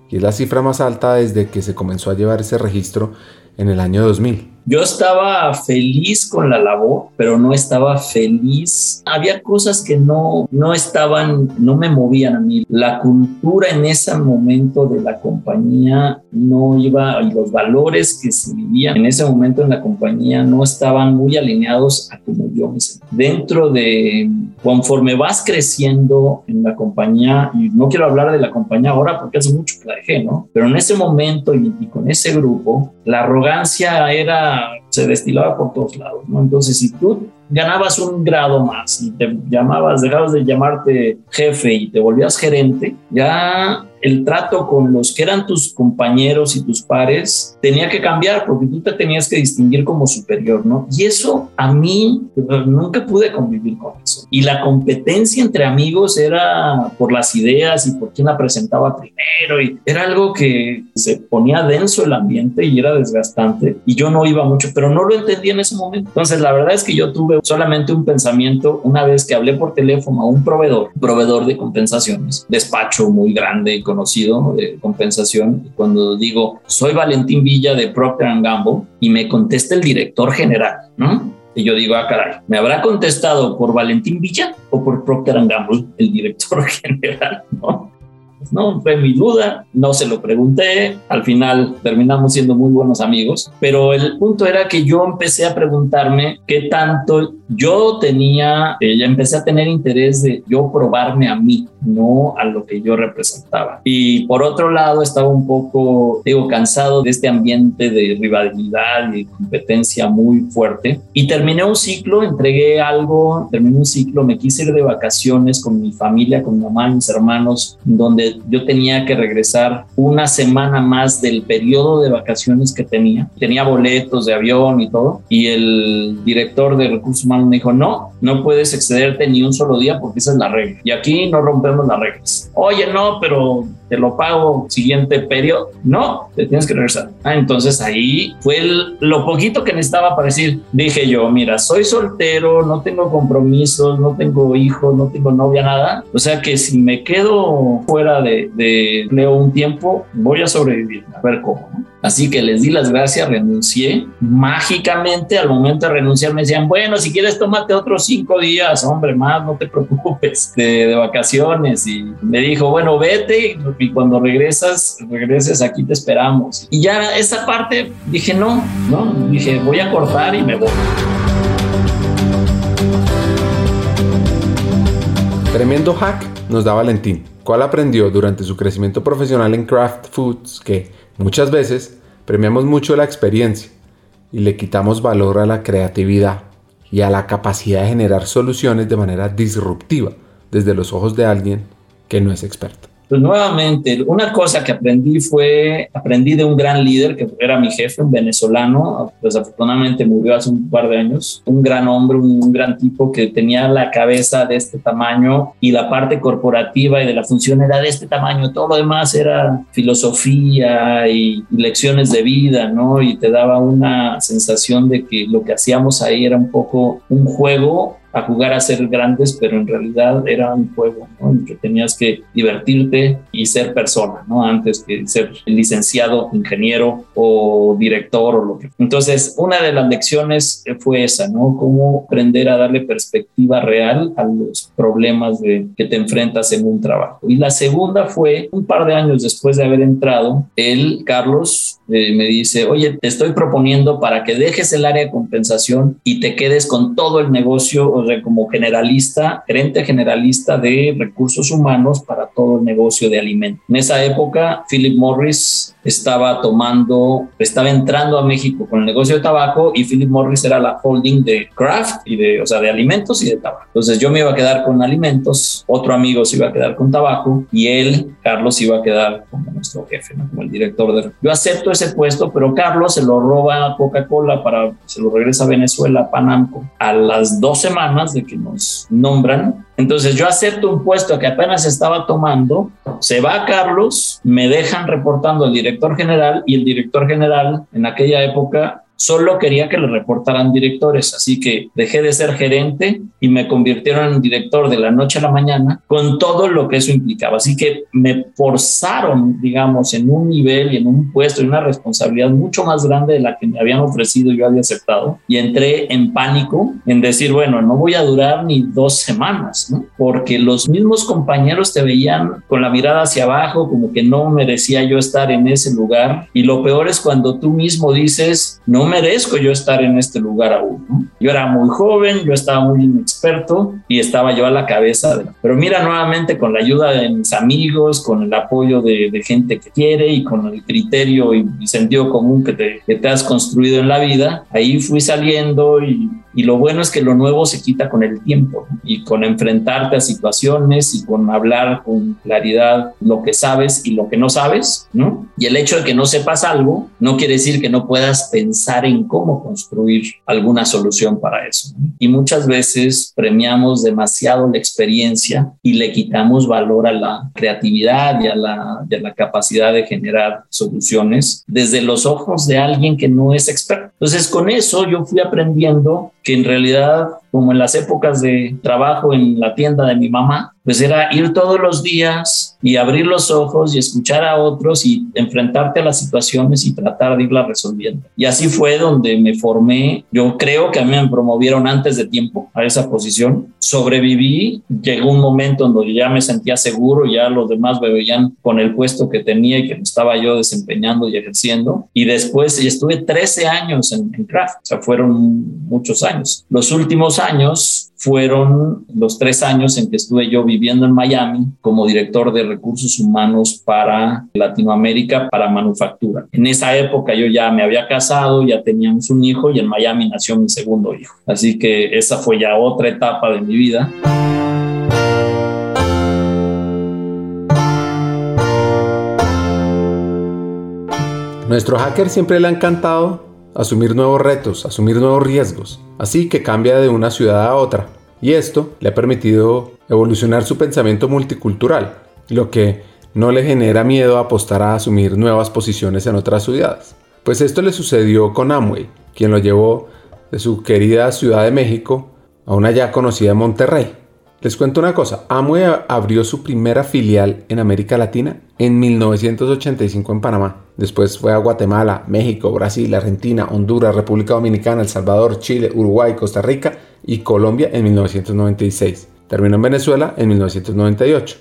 Y es la cifra más alta desde que se comenzó a llevar ese registro en el año 2000. Yo estaba feliz con la labor, pero no estaba feliz. Había cosas que no, no estaban, no me movían a mí. La cultura en ese momento de la compañía no iba, y los valores que se vivían en ese momento en la compañía no estaban muy alineados a como yo me sentía. Dentro de, conforme vas creciendo en la compañía, y no quiero hablar de la compañía ahora porque hace mucho que la dejé, ¿no? Pero en ese momento y, y con ese grupo, la arrogancia era se destilaba por todos lados, ¿no? Entonces, si tú ganabas un grado más y te llamabas, dejabas de llamarte jefe y te volvías gerente, ya el trato con los que eran tus compañeros y tus pares tenía que cambiar porque tú te tenías que distinguir como superior, ¿no? Y eso a mí nunca pude convivir con eso. Y la competencia entre amigos era por las ideas y por quién la presentaba primero y era algo que se ponía denso el ambiente y era desgastante y yo no iba mucho, pero no lo entendí en ese momento. Entonces, la verdad es que yo tuve solamente un pensamiento una vez que hablé por teléfono a un proveedor, proveedor de compensaciones, despacho muy grande conocido de compensación. Y cuando digo, soy Valentín Villa de Procter Gamble y me contesta el director general, ¿no? Y yo digo, ah, caray, ¿me habrá contestado por Valentín Villa o por Procter Gamble, el director general? ¿no? Pues no, fue mi duda, no se lo pregunté, al final terminamos siendo muy buenos amigos, pero el punto era que yo empecé a preguntarme qué tanto yo tenía, eh, empecé a tener interés de yo probarme a mí, no a lo que yo representaba. Y por otro lado, estaba un poco, digo, cansado de este ambiente de rivalidad y competencia muy fuerte. Y terminé un ciclo, entregué algo, terminé un ciclo, me quise ir de vacaciones con mi familia, con mi mamá mis hermanos, donde yo tenía que regresar una semana más del periodo de vacaciones que tenía. Tenía boletos de avión y todo. Y el director de recursos humanos me dijo, no, no puedes excederte ni un solo día porque esa es la regla. Y aquí no rompemos las reglas. Oye, no, pero te lo pago siguiente periodo. No, te tienes que regresar. Ah, entonces ahí fue lo poquito que necesitaba para decir, dije yo, mira, soy soltero, no tengo compromisos, no tengo hijos, no tengo novia, nada. O sea que si me quedo fuera de, de Leo un tiempo, voy a sobrevivir, a ver cómo. Así que les di las gracias, renuncié. Mágicamente, al momento de renunciar, me decían, bueno, si quieres, tómate otros cinco días, hombre, más, no te preocupes, de, de vacaciones. Y me dijo, bueno, vete, y cuando regresas, regreses, aquí te esperamos. Y ya esa parte dije, no, no, dije, voy a cortar y me voy. Tremendo hack nos da Valentín, cual aprendió durante su crecimiento profesional en Craft Foods que muchas veces premiamos mucho la experiencia y le quitamos valor a la creatividad y a la capacidad de generar soluciones de manera disruptiva desde los ojos de alguien que no es experto. Pues nuevamente, una cosa que aprendí fue, aprendí de un gran líder que era mi jefe, un venezolano, desafortunadamente murió hace un par de años, un gran hombre, un, gran tipo que tenía la cabeza de este tamaño y la parte corporativa y de la función era de este tamaño, todo lo demás era filosofía y, y lecciones de vida, ¿no? Y te daba una sensación de que lo que hacíamos ahí era un poco un juego a jugar a ser grandes, pero en realidad era un juego ¿no? en que tenías que divertirte y ser persona, ¿no? Antes que ser licenciado, ingeniero o director o lo que. Entonces, una de las lecciones fue esa, ¿no? Cómo aprender a darle perspectiva real a los problemas de, que te enfrentas en un trabajo. Y la segunda fue un par de años después de haber entrado, él, Carlos, eh, me dice, oye, te estoy proponiendo para que dejes el área de compensación y te quedes con todo el negocio, como generalista, gerente generalista de recursos humanos para todo el negocio de alimentos. En esa época, Philip Morris estaba tomando, estaba entrando a México con el negocio de tabaco y Philip Morris era la holding de craft y de, o sea, de alimentos y de tabaco. Entonces yo me iba a quedar con alimentos, otro amigo se iba a quedar con tabaco y él, Carlos, iba a quedar como nuestro jefe, ¿no? como el director de... Yo acepto ese puesto, pero Carlos se lo roba a Coca-Cola para, se lo regresa a Venezuela, a Panamco, a las dos semanas de que nos nombran. Entonces yo acepto un puesto que apenas estaba tomando, se va Carlos, me dejan reportando al director general y el director general en aquella época solo quería que le reportaran directores, así que dejé de ser gerente y me convirtieron en director de la noche a la mañana con todo lo que eso implicaba. Así que me forzaron, digamos, en un nivel y en un puesto y una responsabilidad mucho más grande de la que me habían ofrecido y yo había aceptado. Y entré en pánico en decir, bueno, no voy a durar ni dos semanas, ¿no? porque los mismos compañeros te veían con la mirada hacia abajo, como que no merecía yo estar en ese lugar. Y lo peor es cuando tú mismo dices, no merezco yo estar en este lugar aún. Yo era muy joven, yo estaba muy inexperto y estaba yo a la cabeza. De... Pero mira, nuevamente con la ayuda de mis amigos, con el apoyo de, de gente que quiere y con el criterio y, y sentido común que te, que te, has construido en la vida, ahí fui saliendo y, y lo bueno es que lo nuevo se quita con el tiempo y con enfrentarte a situaciones y con hablar con claridad lo que sabes y lo que no sabes, ¿no? Y el hecho de que no sepas algo no quiere decir que no puedas pensar en cómo construir alguna solución para eso. Y muchas veces premiamos demasiado la experiencia y le quitamos valor a la creatividad y a la, y a la capacidad de generar soluciones desde los ojos de alguien que no es experto. Entonces, con eso yo fui aprendiendo que en realidad, como en las épocas de trabajo en la tienda de mi mamá, pues era ir todos los días y abrir los ojos y escuchar a otros y enfrentarte a las situaciones y tratar de irlas resolviendo. Y así fue donde me formé. Yo creo que a mí me promovieron antes de tiempo a esa posición. Sobreviví, llegó un momento en donde ya me sentía seguro, ya los demás me veían con el puesto que tenía y que estaba yo desempeñando y ejerciendo. Y después estuve 13 años en, en Craft, o sea, fueron muchos años. Los últimos años fueron los tres años en que estuve yo viviendo en Miami como director de recursos humanos para Latinoamérica, para manufactura. En esa época yo ya me había casado, ya teníamos un hijo y en Miami nació mi segundo hijo. Así que esa fue ya otra etapa de mi vida. Nuestro hacker siempre le ha encantado asumir nuevos retos, asumir nuevos riesgos, así que cambia de una ciudad a otra. Y esto le ha permitido evolucionar su pensamiento multicultural, lo que no le genera miedo a apostar a asumir nuevas posiciones en otras ciudades. Pues esto le sucedió con Amway, quien lo llevó de su querida Ciudad de México a una ya conocida Monterrey. Les cuento una cosa, Amway abrió su primera filial en América Latina en 1985 en Panamá. Después fue a Guatemala, México, Brasil, Argentina, Honduras, República Dominicana, El Salvador, Chile, Uruguay, Costa Rica y Colombia en 1996. Terminó en Venezuela en 1998.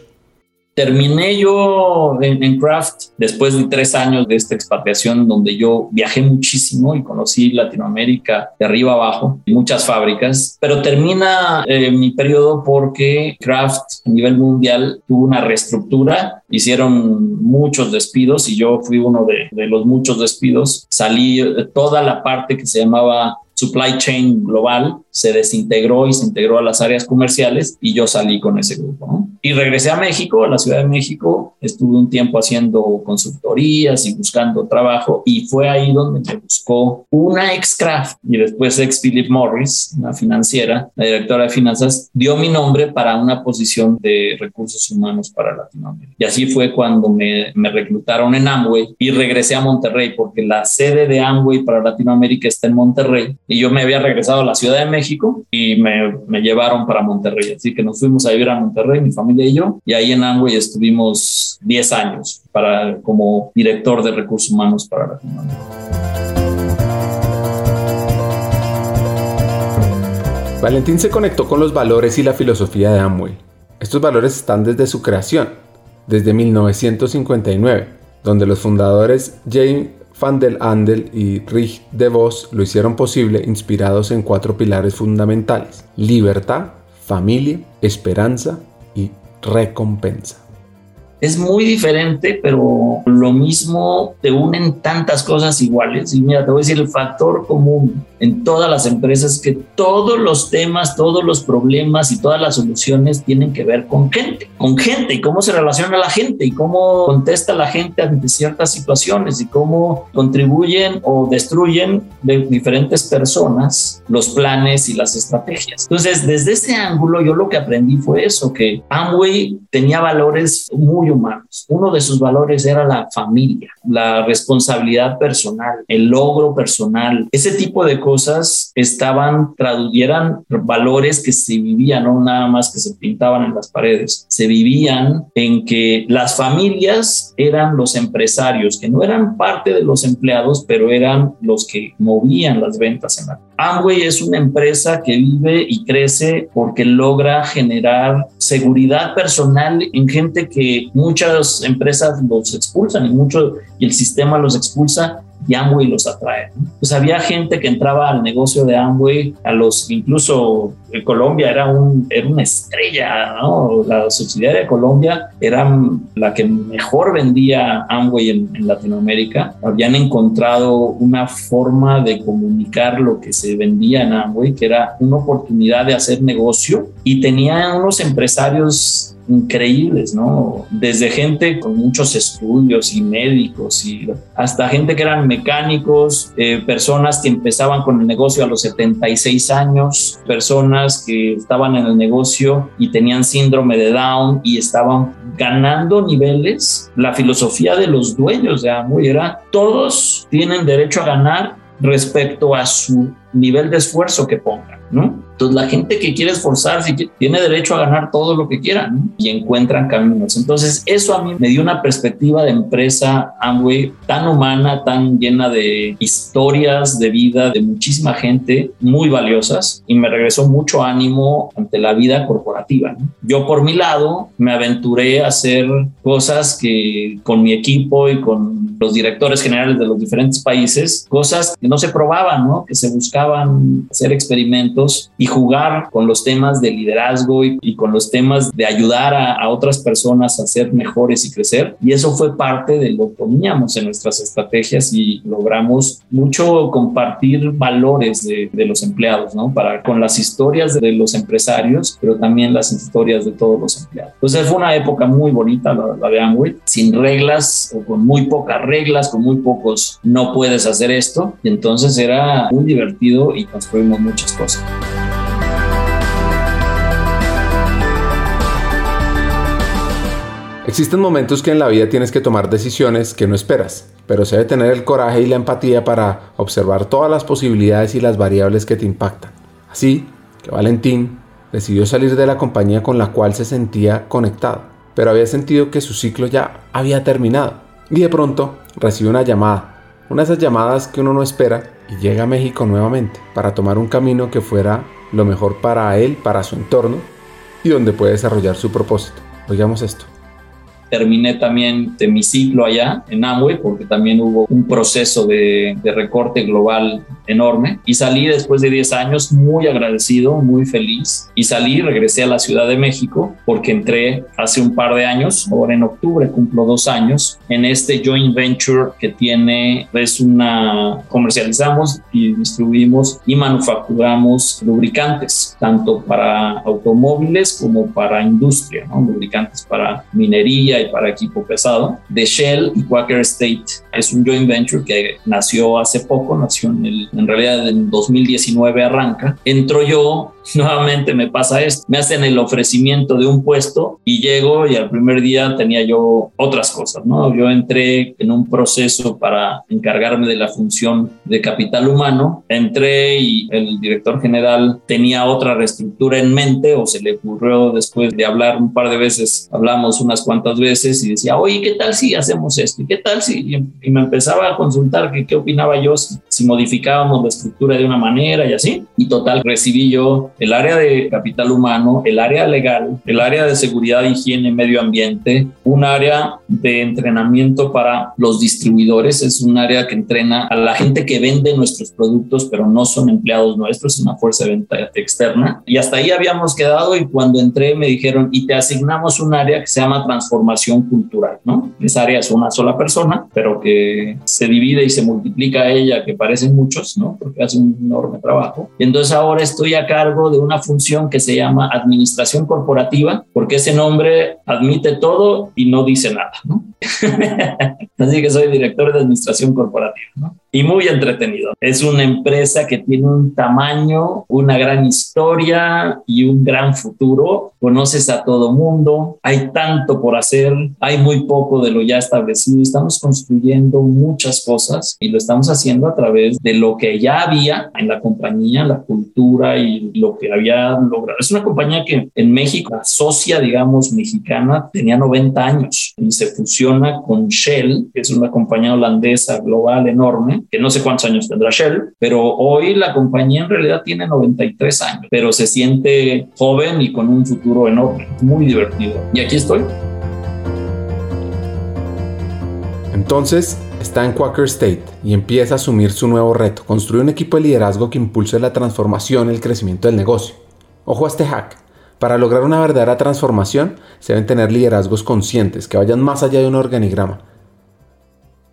terminé yo en, en, Kraft después de tres años de esta expatriación donde yo viajé muchísimo y conocí Latinoamérica de arriba abajo, muchas fábricas, pero termina eh, mi periodo porque Kraft a nivel mundial tuvo una reestructura, hicieron muchos despidos y yo fui uno de, de los muchos despidos. Salí toda la parte que se llamaba supply chain global se desintegró y se integró a las áreas comerciales y yo salí con ese grupo. Y regresé a México, a la Ciudad de México, estuve un tiempo haciendo consultorías y buscando trabajo y fue ahí donde me buscó una ex Kraft y después ex Philip Morris, una financiera, la directora de finanzas, dio mi nombre para una posición de recursos humanos para Latinoamérica. Y así fue cuando me, me reclutaron en Amway y regresé a Monterrey porque la sede de Amway para Latinoamérica está en Monterrey y yo me había regresado a la Ciudad de México y me, llevaron para Monterrey. Así que nos fuimos a vivir a Monterrey, mi familia y yo, y ahí en Amway estuvimos 10 años para, como director de recursos humanos para Latinoamérica. Valentín se conectó con los valores y la filosofía de Amway. Estos valores están desde su creación, desde 1959, donde los fundadores James Van der Andel y Rich DeVos lo hicieron posible inspirados en cuatro pilares fundamentales: libertad, familia, esperanza y recompensa es muy diferente, pero lo mismo te unen tantas cosas iguales. Y mira, te voy a decir el factor común en todas las empresas es que todos los temas, todos los problemas y todas las soluciones tienen que ver con gente, con gente y cómo se relaciona la gente y cómo contesta la gente ante ciertas situaciones y cómo contribuyen o destruyen de diferentes personas los planes y las estrategias. Entonces, desde ese ángulo, yo lo que aprendí fue eso, que Amway tenía valores muy humanos. Uno de sus valores era la familia, la responsabilidad personal, el logro personal. Ese tipo de cosas estaban, eran valores que se vivían, no nada más que se pintaban en las paredes, se vivían en que las familias eran los empresarios, que no eran parte de los empleados, pero eran los que movían las ventas en la Amway es una empresa que vive y crece porque logra generar seguridad personal en gente que muchas empresas los expulsan y mucho y el sistema los expulsa y Amway los atrae. Pues había gente que entraba al negocio de Amway, a los, incluso en Colombia era, un, era una estrella. La subsidiaria de Colombia era la que mejor vendía Amway en, en Latinoamérica. Habían encontrado una forma de comunicar lo que se vendía en Amway, que era una oportunidad de hacer negocio y tenían unos empresarios increíbles, ¿no? Desde gente con muchos estudios y médicos y hasta gente que eran mecánicos, eh, personas que empezaban con el negocio a los 76 años, personas que estaban en el negocio y tenían síndrome de Down y estaban ganando niveles. La filosofía de los dueños de Amway era todos tienen derecho a ganar respecto a su nivel de esfuerzo que pongan, ¿no? Entonces la gente que quiere esforzarse tiene derecho a ganar todo lo que quiera y encuentran caminos. Entonces eso a mí me dio una perspectiva de empresa Amway tan humana, tan llena de historias de vida de muchísima gente muy valiosas y me regresó mucho ánimo ante la vida corporativa. Yo por mi lado me aventuré a hacer cosas que con mi equipo y con los directores generales de los diferentes países, cosas que no se probaban, ¿no? que se buscaban hacer experimentos y jugar con los temas de liderazgo y, con los temas de ayudar a, otras personas a ser mejores y crecer. Y eso fue parte de lo que poníamos en nuestras estrategias y logramos mucho compartir valores de, los empleados, ¿no? Para con las historias de los empresarios, pero también las historias de todos los empleados. Entonces fue una época muy bonita la, la de Amway, sin reglas o con muy pocas reglas, con muy pocos no puedes hacer esto. Y entonces era muy divertido y construimos muchas cosas. Existen momentos que en la vida tienes que tomar decisiones que no esperas, pero se debe tener el coraje y la empatía para observar todas las posibilidades y las variables que te impactan. Así que Valentín decidió salir de la compañía con la cual se sentía conectado, pero había sentido que su ciclo ya había terminado. Y de pronto recibe una llamada, una de esas llamadas que uno no espera y llega a México nuevamente para tomar un camino que fuera lo mejor para él, para su entorno y donde puede desarrollar su propósito. Oigamos esto. Terminé también de mi ciclo allá en Amway porque también hubo un proceso de, de recorte global enorme. Y salí después de 10 años muy agradecido, muy feliz. Y salí, regresé a la Ciudad de México porque entré hace un par de años, ahora en octubre cumplo dos años, en este joint venture que tiene, es una, comercializamos y distribuimos y manufacturamos lubricantes, tanto para automóviles como para industria, ¿no? lubricantes para minería para equipo pesado, de Shell y Quaker State. Es un joint venture que nació hace poco, nació en, el, en realidad en 2019 arranca. Entro yo, nuevamente me pasa esto, me hacen el ofrecimiento de un puesto y llego y al primer día tenía yo otras cosas, ¿no? Yo entré en un proceso para encargarme de la función de capital humano, entré y el director general tenía otra reestructura en mente o se le ocurrió después de hablar un par de veces, hablamos unas cuantas veces y decía, oye, ¿qué tal si hacemos esto? ¿Y qué tal si? Y me empezaba a consultar que qué opinaba yo si, si modificábamos la estructura de una manera y así. Y total, recibí yo el área de capital humano, el área legal, el área de seguridad, higiene, medio ambiente, un área de entrenamiento para los distribuidores, es un área que entrena a la gente que vende nuestros productos, pero no son empleados nuestros, es una fuerza de venta externa. Y hasta ahí habíamos quedado y cuando entré me dijeron, y te asignamos un área que se llama transformación cultural, ¿no? Esa área es una sola persona, pero que se divide y se multiplica a ella, que parecen muchos, ¿no? Porque hace un enorme trabajo. Y entonces ahora estoy a cargo de una función que se llama administración corporativa, porque ese nombre admite todo y no dice nada, ¿no? Así que soy director de administración corporativa, ¿no? Y muy entretenido. Es una empresa que tiene un tamaño, una gran historia y un gran futuro. Conoces a todo mundo, hay tanto por hacer, hay muy poco de lo ya establecido. Estamos construyendo muchas cosas y lo estamos haciendo a través de lo que ya había en la compañía, la cultura y lo que había logrado. Es una compañía que en México, la socia, digamos, mexicana, tenía 90 años y se fusiona con Shell, que es una compañía holandesa global enorme que no sé cuántos años tendrá Shell, pero hoy la compañía en realidad tiene 93 años, pero se siente joven y con un futuro enorme, muy divertido. Y aquí estoy. Entonces, está en Quaker State y empieza a asumir su nuevo reto, construir un equipo de liderazgo que impulse la transformación y el crecimiento del negocio. Ojo a este hack. Para lograr una verdadera transformación, se deben tener liderazgos conscientes que vayan más allá de un organigrama,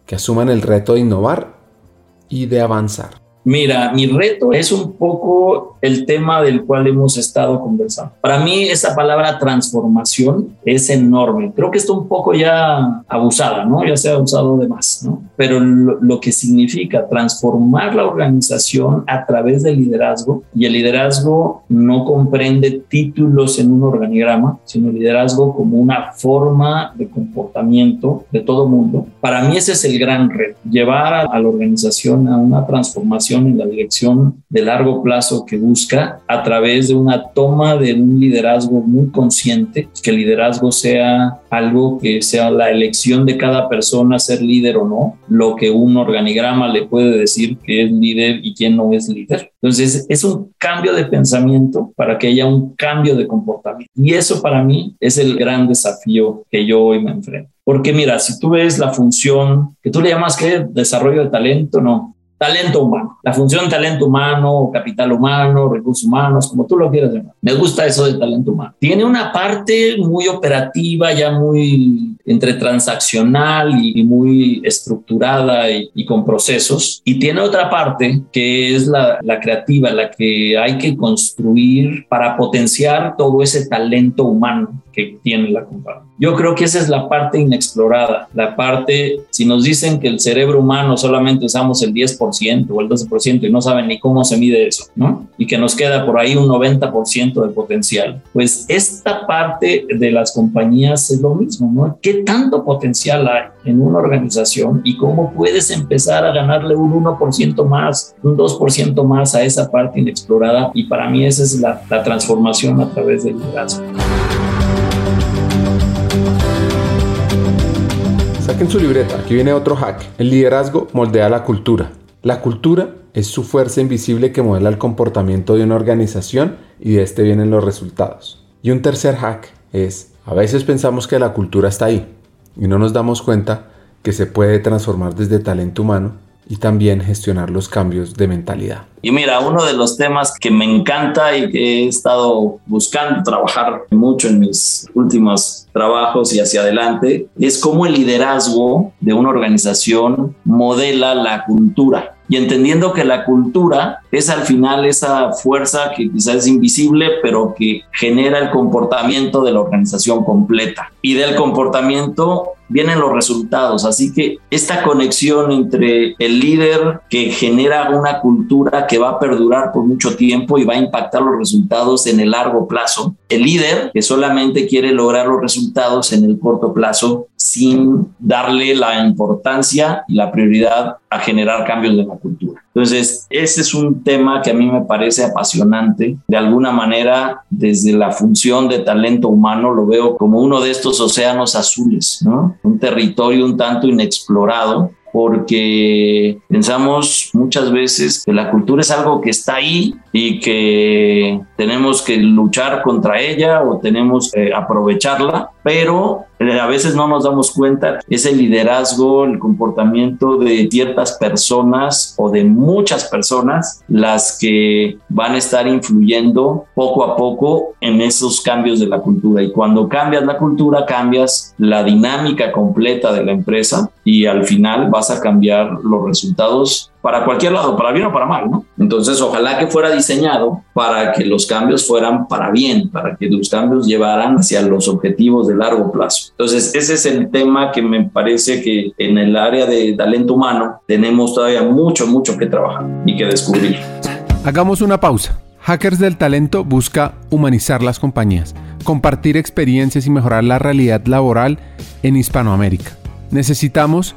que asuman el reto de innovar y de avanzar. Mira, mi reto es un poco el tema del cual hemos estado conversando. Para mí esa palabra transformación es enorme. Creo que está un poco ya abusada, ¿no? Ya se ha usado de más, ¿no? Pero lo, que significa transformar la organización a través del liderazgo, y el liderazgo no comprende títulos en un organigrama, sino liderazgo como una forma de comportamiento de todo mundo. Para mí ese es el gran reto, llevar a la organización a una transformación en la dirección de largo plazo que busca a través de una toma de un liderazgo muy consciente, que el liderazgo sea algo que sea la elección de cada persona ser líder o no, lo que un organigrama le puede decir que es líder y quién no es líder. Entonces es un cambio de pensamiento para que haya un cambio de comportamiento. Y eso para mí es el gran desafío que yo hoy me enfrento. Porque mira, si tú ves la función que tú le llamas que desarrollo de talento, no, talento humano, la función talento humano, capital humano, recursos humanos, como tú lo quieras llamar. Me gusta eso del talento humano. Tiene una parte muy operativa, ya muy entre transaccional y, muy estructurada y, con procesos. Y tiene otra parte que es la, la creativa, la que hay que construir para potenciar todo ese talento humano que tiene la compañía. Yo creo que esa es la parte inexplorada, la parte, si nos dicen que el cerebro humano solamente usamos el 10% o el 12% y no saben ni cómo se mide eso, ¿no? Y que nos queda por ahí un 90% de potencial. Pues esta parte de las compañías es lo mismo, ¿no? ¿Qué tanto potencial hay en una organización y cómo puedes empezar a ganarle un 1% más, un 2% más a esa parte inexplorada? Y para mí esa es la, la transformación a través del liderazgo. Saquen su libreta, aquí viene otro hack. El liderazgo moldea la cultura. La cultura es su fuerza invisible que modela el comportamiento de una organización y de este vienen los resultados. Y un tercer hack es, a veces pensamos que la cultura está ahí, y no nos damos cuenta que se puede transformar desde talento humano y también gestionar los cambios de mentalidad. Y mira, uno de los temas que me encanta y que he estado buscando trabajar mucho en mis últimos trabajos y hacia adelante es cómo el liderazgo de una organización modela la cultura y entendiendo que la cultura es al final esa fuerza que quizás es invisible, pero que genera el comportamiento de la organización completa. Y del comportamiento vienen los resultados. Así que esta conexión entre el líder que genera una cultura que va a perdurar por mucho tiempo y va a impactar los resultados en el largo plazo, el líder que solamente quiere lograr los resultados en el corto plazo sin darle la importancia y la prioridad a generar cambios de la cultura. Entonces, ese es un tema que a mí me parece apasionante. De alguna manera, desde la función de talento humano, lo veo como uno de estos océanos azules, ¿no? Un territorio un tanto inexplorado porque pensamos muchas veces que la cultura es algo que está ahí y que tenemos que luchar contra ella o tenemos que aprovecharla, pero eh, a veces no nos damos cuenta ese liderazgo, el comportamiento de ciertas personas o de muchas personas las que van a estar influyendo poco a poco en esos cambios de la cultura. Y cuando cambias la cultura, cambias la dinámica completa de la empresa y al final vas a cambiar los resultados para cualquier lado, para bien o para mal, ¿no? Entonces, ojalá que fuera diseñado para que los cambios fueran para bien, para que los cambios llevaran hacia los objetivos de largo plazo. Entonces, ese es el tema que me parece que en el área de talento humano tenemos todavía mucho, mucho que trabajar y que descubrir. Hagamos una pausa. Hackers del Talento busca humanizar las compañías, compartir experiencias y mejorar la realidad laboral en Hispanoamérica. Necesitamos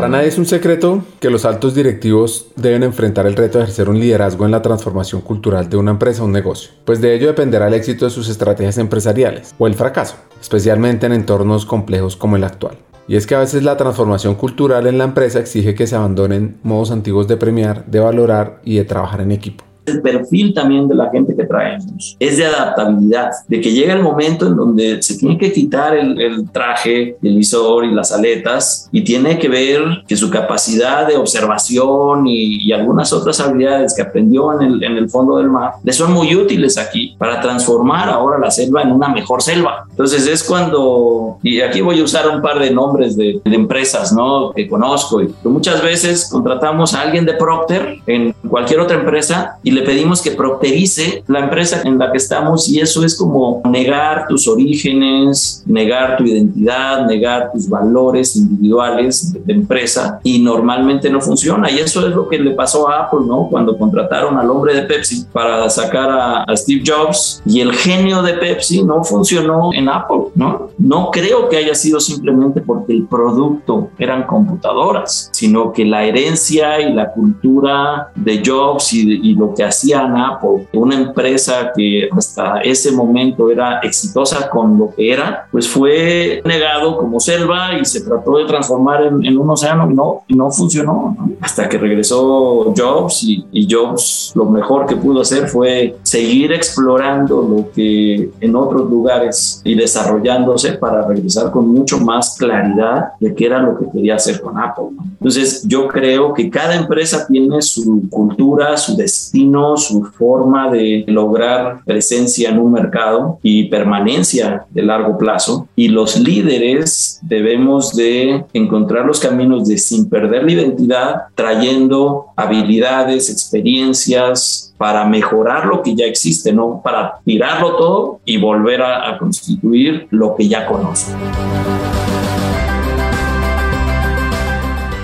Para nadie es un secreto que los altos directivos deben enfrentar el reto de ejercer un liderazgo en la transformación cultural de una empresa o un negocio, pues de ello dependerá el éxito de sus estrategias empresariales o el fracaso, especialmente en entornos complejos como el actual. Y es que a veces la transformación cultural en la empresa exige que se abandonen modos antiguos de premiar, de valorar y de trabajar en equipo el perfil también de la gente que traemos. Es de adaptabilidad, de que llega el momento en donde se tiene que quitar el, traje, el visor y las aletas y tiene que ver que su capacidad de observación y, algunas otras habilidades que aprendió en el, en el fondo del mar le son muy útiles aquí para transformar ahora la selva en una mejor selva. Entonces es cuando, y aquí voy a usar un par de nombres de, de empresas ¿no? que conozco, y muchas veces contratamos a alguien de Procter en cualquier otra empresa y le pedimos que procterice la empresa en la que estamos y eso es como negar tus orígenes, negar tu identidad, negar tus valores individuales de, empresa y normalmente no funciona y eso es lo que le pasó a Apple, ¿no? Cuando contrataron al hombre de Pepsi para sacar a, a Steve Jobs y el genio de Pepsi no funcionó en Apple, ¿no? No creo que haya sido simplemente porque el producto eran computadoras, sino que la herencia y la cultura de Jobs y, lo que hacían Apple, una empresa que hasta ese momento era exitosa con lo que era, pues fue negado como selva y se trató de transformar en, un océano y no, no funcionó. Hasta que regresó Jobs y, y Jobs lo mejor que pudo hacer fue seguir explorando lo que en otros lugares y desarrollándose para regresar con mucho más claridad de qué era lo que quería hacer con Apple. Entonces yo creo que cada empresa tiene su cultura, su destino, su forma de lograr presencia en un mercado y permanencia de largo plazo. Y los líderes debemos de encontrar los caminos de sin perder la identidad, trayendo habilidades, experiencias para mejorar lo que ya existe, no para tirarlo todo y volver a, constituir lo que ya conozco.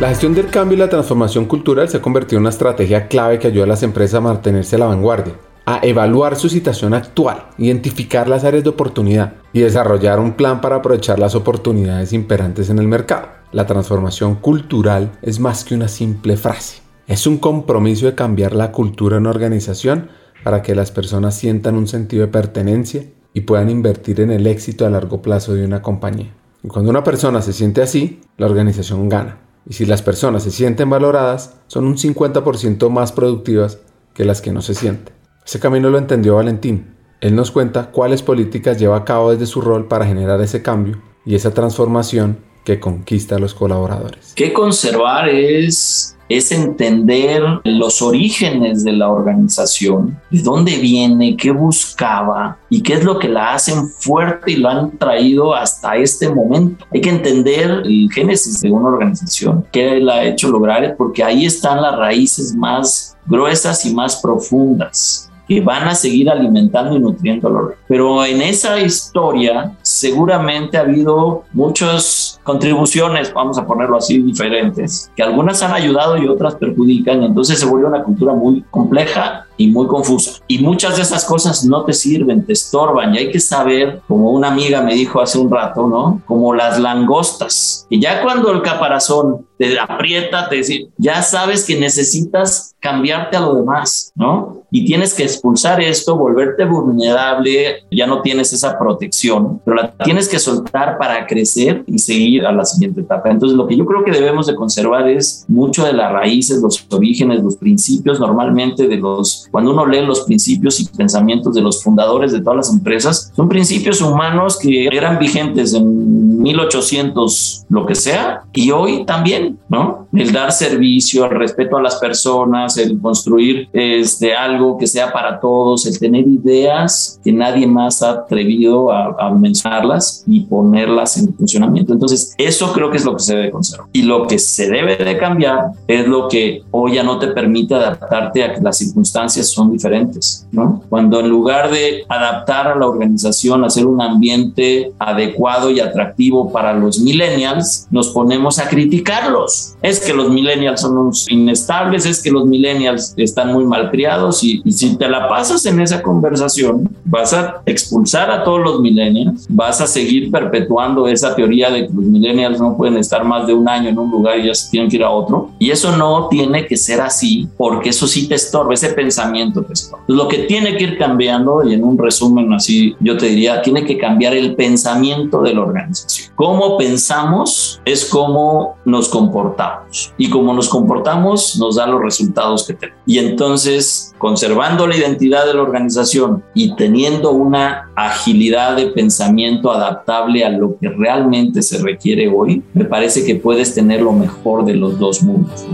La gestión del cambio y la transformación cultural se ha convertido en una estrategia clave que ayuda a las empresas a mantenerse a la vanguardia, a evaluar su situación actual, identificar las áreas de oportunidad y desarrollar un plan para aprovechar las oportunidades imperantes en el mercado. la transformación cultural es más que una simple frase. Es un compromiso de cambiar la cultura en una organización para que las personas sientan un sentido de pertenencia y puedan invertir en el éxito a largo plazo de una compañía. Y cuando una persona se siente así, la organización gana. Y si las personas se sienten valoradas, son un 50% más productivas que las que no se sienten. Ese camino lo entendió Valentín. Él nos cuenta cuáles políticas lleva a cabo desde su rol para generar ese cambio y esa transformación que conquista a los colaboradores. ¿Qué conservar es es entender los orígenes de la organización, de dónde viene, qué buscaba y qué es lo que la hacen fuerte y lo han traído hasta este momento. Hay que entender el génesis de una organización, qué la ha hecho lograr, porque ahí están las raíces más gruesas y más profundas que van a seguir alimentando y nutriendo la Pero en esa historia seguramente ha habido muchas contribuciones, vamos a ponerlo así, diferentes, que algunas han ayudado y otras perjudican, entonces se vuelve una cultura muy compleja y muy confusa. Y muchas de esas cosas no te sirven, te estorban y hay que saber, como una amiga me dijo hace un rato, ¿no? Como las langostas. Y ya cuando el caparazón te aprieta, te dice, ya sabes que necesitas cambiarte a lo demás, ¿no? Y tienes que expulsar esto, volverte vulnerable, ya no tienes esa protección, pero la tienes que soltar para crecer y seguir a la siguiente etapa. Entonces, lo que yo creo que debemos de conservar es mucho de las raíces, los orígenes, los principios normalmente de los, cuando uno lee los principios y pensamientos de los fundadores de todas las empresas, son principios humanos que eran vigentes en 1800, lo que sea, y hoy también, ¿no? El dar servicio, el respeto a las personas, el construir este, algo que sea para todos, el tener ideas que nadie más ha atrevido a, a mencionarlas y ponerlas en funcionamiento. Entonces, eso creo que es lo que se debe conservar. Y lo que se debe de cambiar es lo que hoy ya no te permite adaptarte a las circunstancias son diferentes, ¿no? Cuando en lugar de adaptar a la organización, hacer un ambiente adecuado y atractivo para los millennials, nos ponemos a criticarlos. Es que los millennials son unos inestables, es que los millennials están muy malcriados y, y si te la pasas en esa conversación, vas a expulsar a todos los millennials, vas a seguir perpetuando esa teoría de que los millennials no pueden estar más de un año en un lugar y ya se tienen que ir a otro. Y eso no tiene que ser así, porque eso sí te estorba, ese pensamiento te estorba. Lo que tiene que ir cambiando, y en un resumen así, yo te diría, tiene que cambiar el pensamiento de la organización. Cómo pensamos es cómo nos comportamos. Y cómo nos comportamos nos da los resultados que tenemos. Y entonces, conservando la identidad de la organización y teniendo una agilidad de pensamiento adaptable a lo que realmente se requiere hoy, me parece que puedes tener lo mejor de los dos mundos.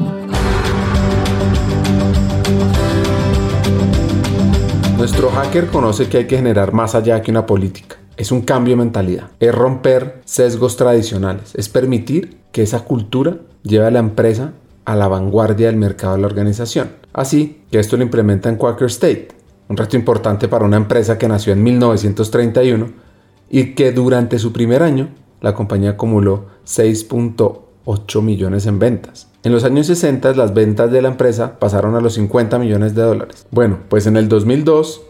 Nuestro hacker conoce que hay que generar más allá que una política. Es un cambio de mentalidad. Es romper sesgos tradicionales. Es permitir que esa cultura lleve a la empresa a la vanguardia del mercado de la organización. Así que esto lo implementa en Quaker State, un reto importante para una empresa que nació en 1931 y que durante su primer año la compañía acumuló 6.8 millones en ventas. En los años 60 las ventas de la empresa pasaron a los 50 millones de dólares. Bueno, pues en el 2002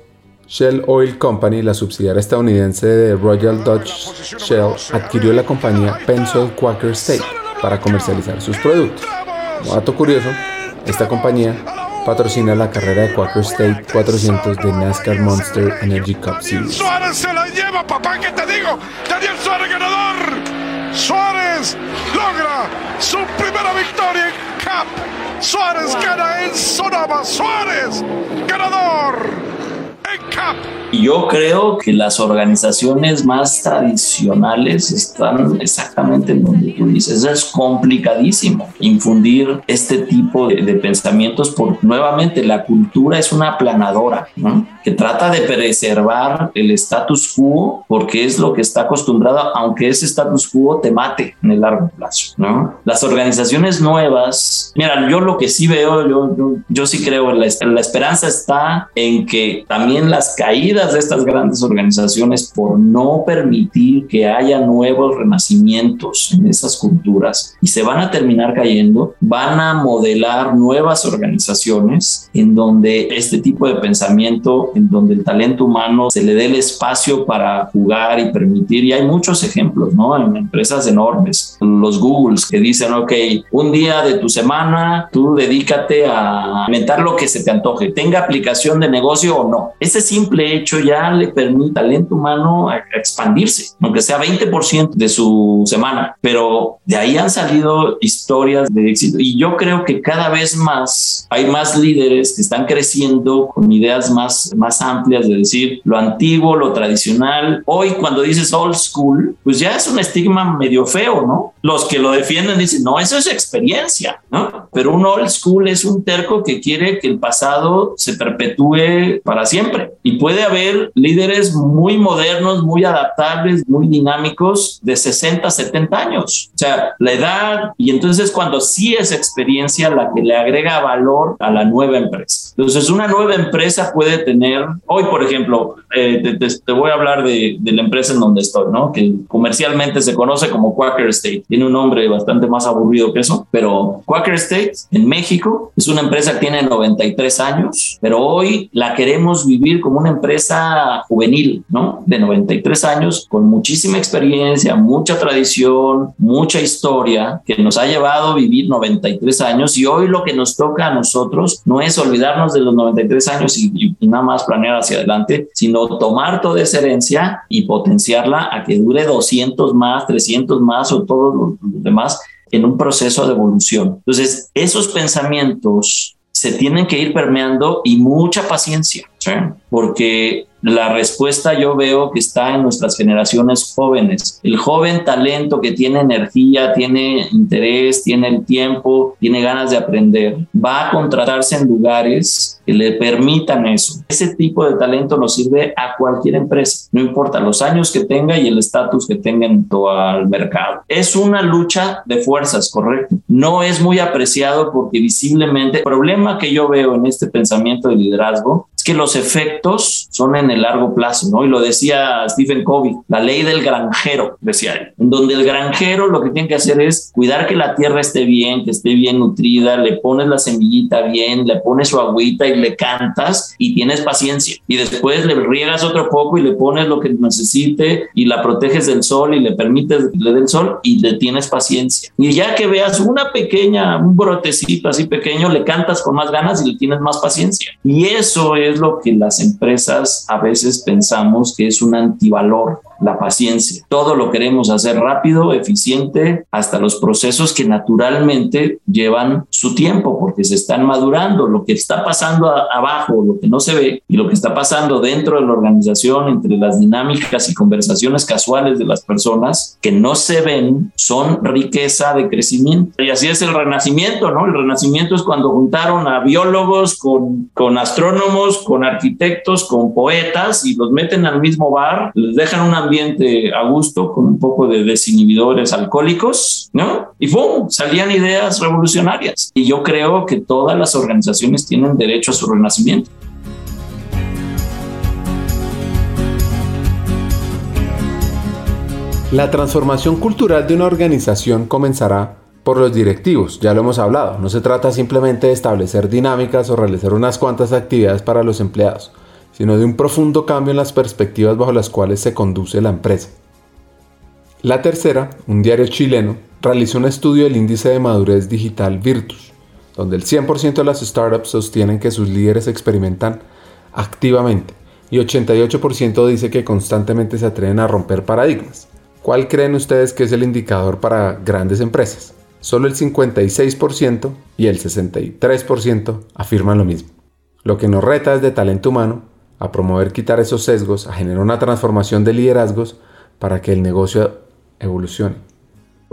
Shell Oil Company, la subsidiaria estadounidense de Royal Dutch Shell, adquirió la compañía Pensoil Quaker State para comercializar sus productos. Como dato curioso, esta compañía patrocina la carrera de Quaker State 400 de NASCAR Monster Energy Cup Series. Suárez se la lleva, papá, ¿qué te digo? Daniel Suárez ganador. Suárez logra su primera victoria en Cup. Suárez gana en Sonoma. Suárez ganador en yo creo que las organizaciones más tradicionales están exactamente en donde tú dices. Es complicadísimo infundir este tipo de, de pensamientos por, nuevamente, la cultura es una aplanadora, ¿no? que trata de preservar el status quo porque es lo que está acostumbrado, aunque ese status quo te mate en el largo plazo. ¿no? Las organizaciones nuevas, mira, yo lo que sí veo, yo, yo, yo sí creo la, la esperanza está en que también las caídas de estas grandes organizaciones por no permitir que haya nuevos renacimientos en esas culturas y se van a terminar cayendo, van a modelar nuevas organizaciones en donde este tipo de pensamiento en donde el talento humano se le dé el espacio para jugar y permitir, y hay muchos ejemplos, ¿no? En empresas enormes, los Googles que dicen, ok, un día de tu semana tú dedícate a inventar lo que se te antoje, tenga aplicación de negocio o no. Ese simple hecho ya le permite al talento humano a expandirse, aunque sea 20% de su semana, pero de ahí han salido historias de éxito y yo creo que cada vez más hay más líderes que están creciendo con ideas más, más amplias de decir lo antiguo, lo tradicional. Hoy cuando dices old school, pues ya es un estigma medio feo, ¿no? Los que lo defienden dicen, no, eso es experiencia, ¿no? Pero un old school es un terco que quiere que el pasado se perpetúe para siempre. Y puede haber líderes muy modernos, muy adaptables, muy dinámicos de 60, 70 años. O sea, la edad, y entonces cuando sí es experiencia la que le agrega valor a la nueva empresa. Entonces, una nueva empresa puede tener, hoy por ejemplo, eh, te, voy a hablar de, la empresa en donde estoy, ¿no? Que comercialmente se conoce como Quaker State. Tiene un nombre bastante más aburrido que eso, pero Quaker State en México es una empresa que tiene 93 años, pero hoy la queremos vivir como una empresa juvenil, ¿no? De 93 años, con muchísima experiencia, mucha tradición, mucha historia, que nos ha llevado a vivir 93 años y hoy lo que nos toca a nosotros no es olvidarnos de los 93 años y, y nada más planear hacia adelante, sino tomar toda esa herencia y potenciarla a que dure 200 más, 300 más o todos los demás en un proceso de evolución. Entonces, esos pensamientos se tienen que ir permeando y mucha paciencia, porque la respuesta yo veo que está en nuestras generaciones jóvenes. El joven talento que tiene energía, tiene interés, tiene el tiempo, tiene ganas de aprender, va a contratarse en lugares que le permitan eso. Ese tipo de talento nos sirve a cualquier empresa, no importa los años que tenga y el estatus que tenga en todo el mercado. Es una lucha de fuerzas, correcto. No es muy apreciado porque visiblemente el problema que yo veo en este pensamiento de liderazgo es que los efectos son en el largo plazo, ¿no? Y lo decía Stephen Covey, la ley del granjero, decía él, en donde el granjero lo que tiene que hacer es cuidar que la tierra esté bien, que esté bien nutrida, le pones la semillita bien, le pones su agüita y le cantas y tienes paciencia. Y después le riegas otro poco y le pones lo que necesite y la proteges del sol y le permites que le dé el sol y le tienes paciencia. Y ya que veas una pequeña, un brotecito así pequeño, le cantas con más ganas y le tienes más paciencia. Y eso es lo que las empresas a veces pensamos que es un antivalor la paciencia. Todo lo queremos hacer rápido, eficiente, hasta los procesos que naturalmente llevan su tiempo porque se están madurando. Lo que está pasando abajo, lo que no se ve y lo que está pasando dentro de la organización, entre las dinámicas y conversaciones casuales de las personas que no se ven, son riqueza de crecimiento. Y así es el renacimiento, ¿no? El renacimiento es cuando juntaron a biólogos con, con astrónomos, con arquitectos, con poetas y los meten al mismo bar, les dejan una ambiente a gusto con un poco de desinhibidores alcohólicos, ¿no? Y ¡pum! Salían ideas revolucionarias. Y yo creo que todas las organizaciones tienen derecho a su renacimiento. La transformación cultural de una organización comenzará por los directivos, ya lo hemos hablado. No se trata simplemente de establecer dinámicas o realizar unas cuantas actividades para los empleados sino de un profundo cambio en las perspectivas bajo las cuales se conduce la empresa. La tercera, un diario chileno, realizó un estudio del índice de madurez digital Virtus, donde el 100% de las startups sostienen que sus líderes experimentan activamente y 88% dice que constantemente se atreven a romper paradigmas. ¿Cuál creen ustedes que es el indicador para grandes empresas? Solo el 56% y el 63% afirman lo mismo. Lo que nos reta es de talento humano a promover quitar esos sesgos, a generar una transformación de liderazgos para que el negocio evolucione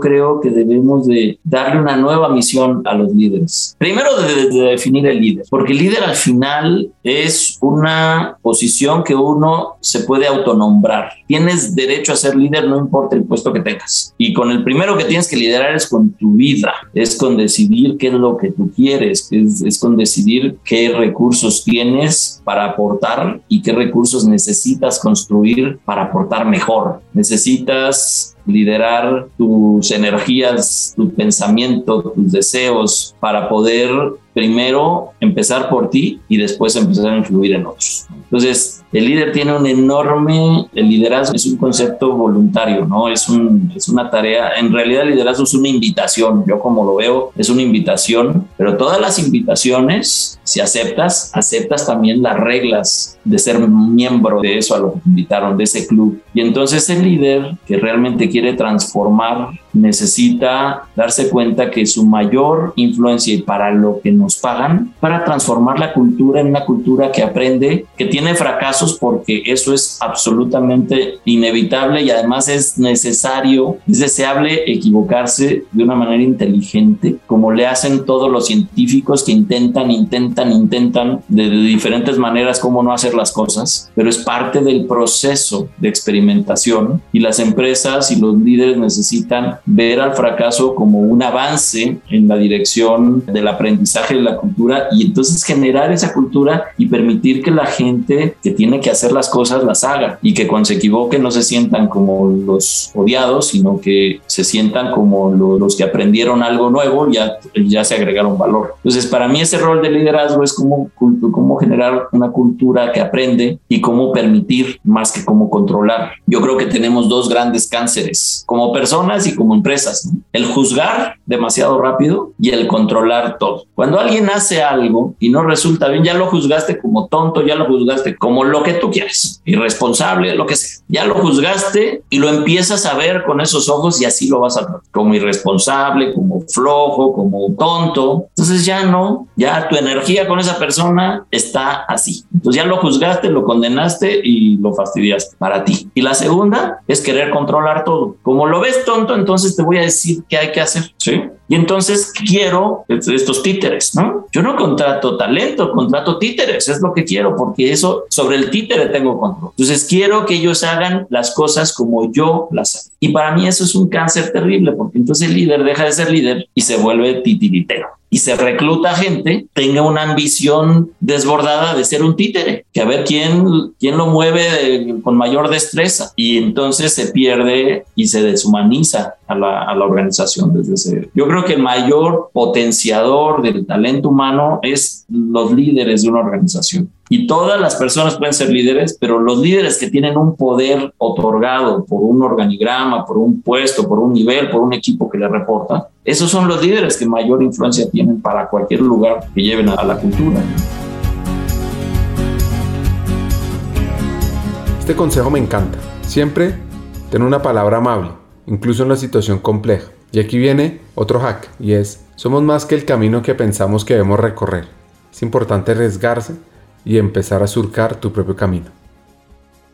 creo que debemos de darle una nueva misión a los líderes. Primero de, definir el líder, porque el líder al final es una posición que uno se puede autonombrar. Tienes derecho a ser líder no importa el puesto que tengas. Y con el primero que tienes que liderar es con tu vida, es con decidir qué es lo que tú quieres, es, es con decidir qué recursos tienes para aportar y qué recursos necesitas construir para aportar mejor. Necesitas liderar tus energías, tu pensamiento, tus deseos para poder primero empezar por ti y después empezar a influir en otros. Entonces, el líder tiene un enorme, el liderazgo es un concepto voluntario, ¿no? Es, es una tarea, en realidad el liderazgo es una invitación, yo como lo veo, es una invitación, pero todas las invitaciones, si aceptas, aceptas también las reglas de ser miembro de eso a lo que te invitaron, de ese club. Y entonces el líder que realmente quiere transformar necesita darse cuenta que su mayor influencia y para lo que nos pagan, para transformar la cultura en una cultura que aprende, que tiene fracasos porque eso es absolutamente inevitable y además es necesario, es deseable equivocarse de una manera inteligente, como le hacen todos los científicos que intentan, intentan, intentan de, diferentes maneras cómo no hacer las cosas, pero es parte del proceso de experimentación y las empresas y los líderes necesitan ver al fracaso como un avance en la dirección del aprendizaje de la cultura y entonces generar esa cultura y permitir que la gente que tiene que hacer las cosas las haga y que cuando se equivoque no se sientan como los odiados, sino que se sientan como los que aprendieron algo nuevo ya, ya se agregaron valor. Entonces, para mí ese rol de liderazgo es como, como generar una cultura que aprende y cómo permitir más que cómo controlar. Yo creo que tenemos dos grandes cánceres, como personas y como empresas. El juzgar demasiado rápido y el controlar todo. Cuando alguien hace algo y no resulta bien, ya lo juzgaste como tonto, ya lo juzgaste como lo que tú quieres, irresponsable, lo que sea. Ya lo juzgaste y lo empiezas a ver con esos ojos y así lo vas a ver, como irresponsable, como flojo, como tonto. Entonces ya no, ya tu energía con esa persona está así. Entonces ya lo juzgaste, lo condenaste y lo fastidiaste para ti. Y la segunda es querer controlar todo. Como lo ves tonto, entonces te voy a decir qué hay que hacer. Sí. Y entonces quiero estos títeres, ¿no? Yo no contrato talento, contrato títeres, es lo que quiero, porque eso sobre el títere tengo control. Entonces quiero que ellos hagan las cosas como yo las hago. Y para mí eso es un cáncer terrible, porque entonces el líder deja de ser líder y se vuelve titiritero y se recluta gente, tenga una ambición desbordada de ser un títere, que a ver quién, quién lo mueve con mayor destreza. Y entonces se pierde y se deshumaniza a la, a la organización desde ese. Yo creo que el mayor potenciador del talento humano es los líderes de una organización. Y todas las personas pueden ser líderes, pero los líderes que tienen un poder otorgado por un organigrama, por un puesto, por un nivel, por un equipo que le reporta, esos son los líderes que mayor influencia tienen para cualquier lugar que lleven a la cultura. Este consejo me encanta. Siempre ten una palabra amable, incluso en una situación compleja. Y aquí viene otro hack, y es, somos más que el camino que pensamos que debemos recorrer. Es importante arriesgarse y empezar a surcar tu propio camino.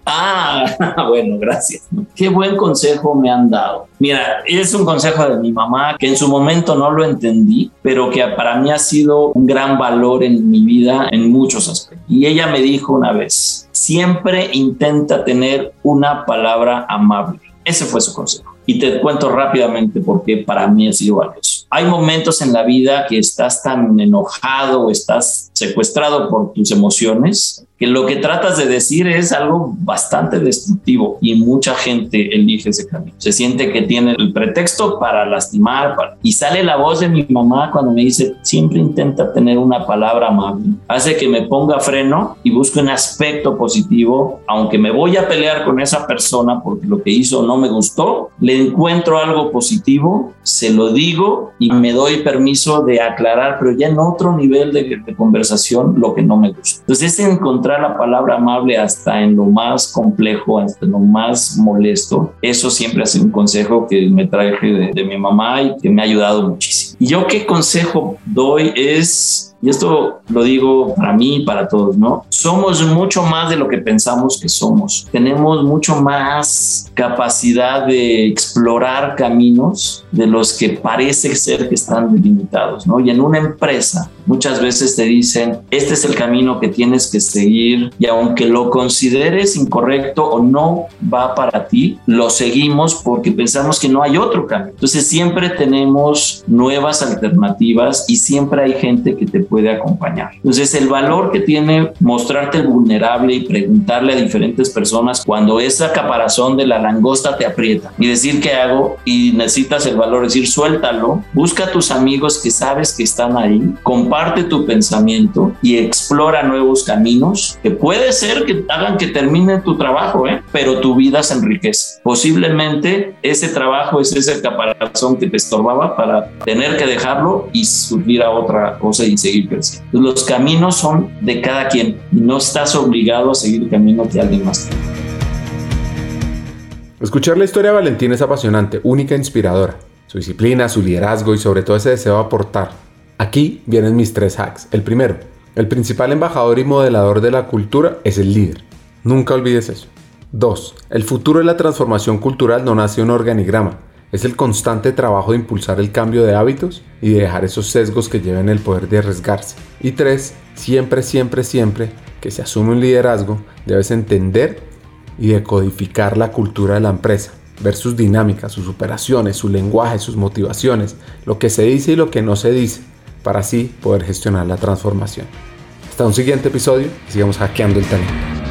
Ah, bueno, gracias. Qué buen consejo me han dado. Mira, es un consejo de mi mamá que en su momento no lo entendí, pero que para mí ha sido un gran valor en mi vida en muchos aspectos. Y ella me dijo una vez, siempre intenta tener una palabra amable. Ese fue su consejo. Y te cuento rápidamente por qué para mí ha sido valioso. Hay momentos en la vida que estás tan enojado o estás secuestrado por tus emociones que lo que tratas de decir es algo bastante destructivo y mucha gente elige ese camino. Se siente que tiene el pretexto para lastimar y sale la voz de mi mamá cuando me dice, siempre intenta tener una palabra amable. Hace que me ponga freno y busque un aspecto positivo, aunque me voy a pelear con esa persona porque lo que hizo no me gustó, le encuentro algo positivo, se lo digo y me doy permiso de aclarar, pero ya en otro nivel de, de conversación, lo que no me gusta. Entonces, es la palabra amable hasta en lo más complejo, hasta en lo más molesto, eso siempre ha sido un consejo que me traje de, de mi mamá y que me ha ayudado muchísimo. Y yo qué consejo doy es y esto lo digo para mí y para todos, ¿no? Somos mucho más de lo que pensamos que somos. Tenemos mucho más capacidad de explorar caminos de los que parece ser que están delimitados, ¿no? Y en una empresa muchas veces te dicen, este es el camino que tienes que seguir y aunque lo consideres incorrecto o no va para ti, lo seguimos porque pensamos que no hay otro camino. Entonces siempre tenemos nuevas alternativas y siempre hay gente que te puede puede acompañar. Entonces, el valor que tiene mostrarte vulnerable y preguntarle a diferentes personas cuando esa caparazón de la langosta te aprieta y decir qué hago y necesitas el valor, decir suéltalo, busca a tus amigos que sabes que están ahí, comparte tu pensamiento y explora nuevos caminos que puede ser que hagan que termine tu trabajo, ¿eh? pero tu vida se enriquece. Posiblemente ese trabajo es ese caparazón que te estorbaba para tener que dejarlo y subir a otra cosa y seguir Los caminos son de cada quien y no estás obligado a seguir el camino que alguien más. Escuchar la historia de Valentín es apasionante, única e inspiradora. Su disciplina, su liderazgo y sobre todo ese deseo de aportar. Aquí vienen mis tres hacks. El primero, el principal embajador y modelador de la cultura es el líder. Nunca olvides eso. 2. El futuro de la transformación cultural no nace en un organigrama, es el constante trabajo de impulsar el cambio de hábitos y de dejar esos sesgos que lleven el poder de arriesgarse. Y 3. Siempre, siempre, siempre que se asume un liderazgo, debes entender y decodificar la cultura de la empresa, ver sus dinámicas, sus operaciones, su lenguaje, sus motivaciones, lo que se dice y lo que no se dice, para así poder gestionar la transformación. Hasta un siguiente episodio sigamos hackeando el talento.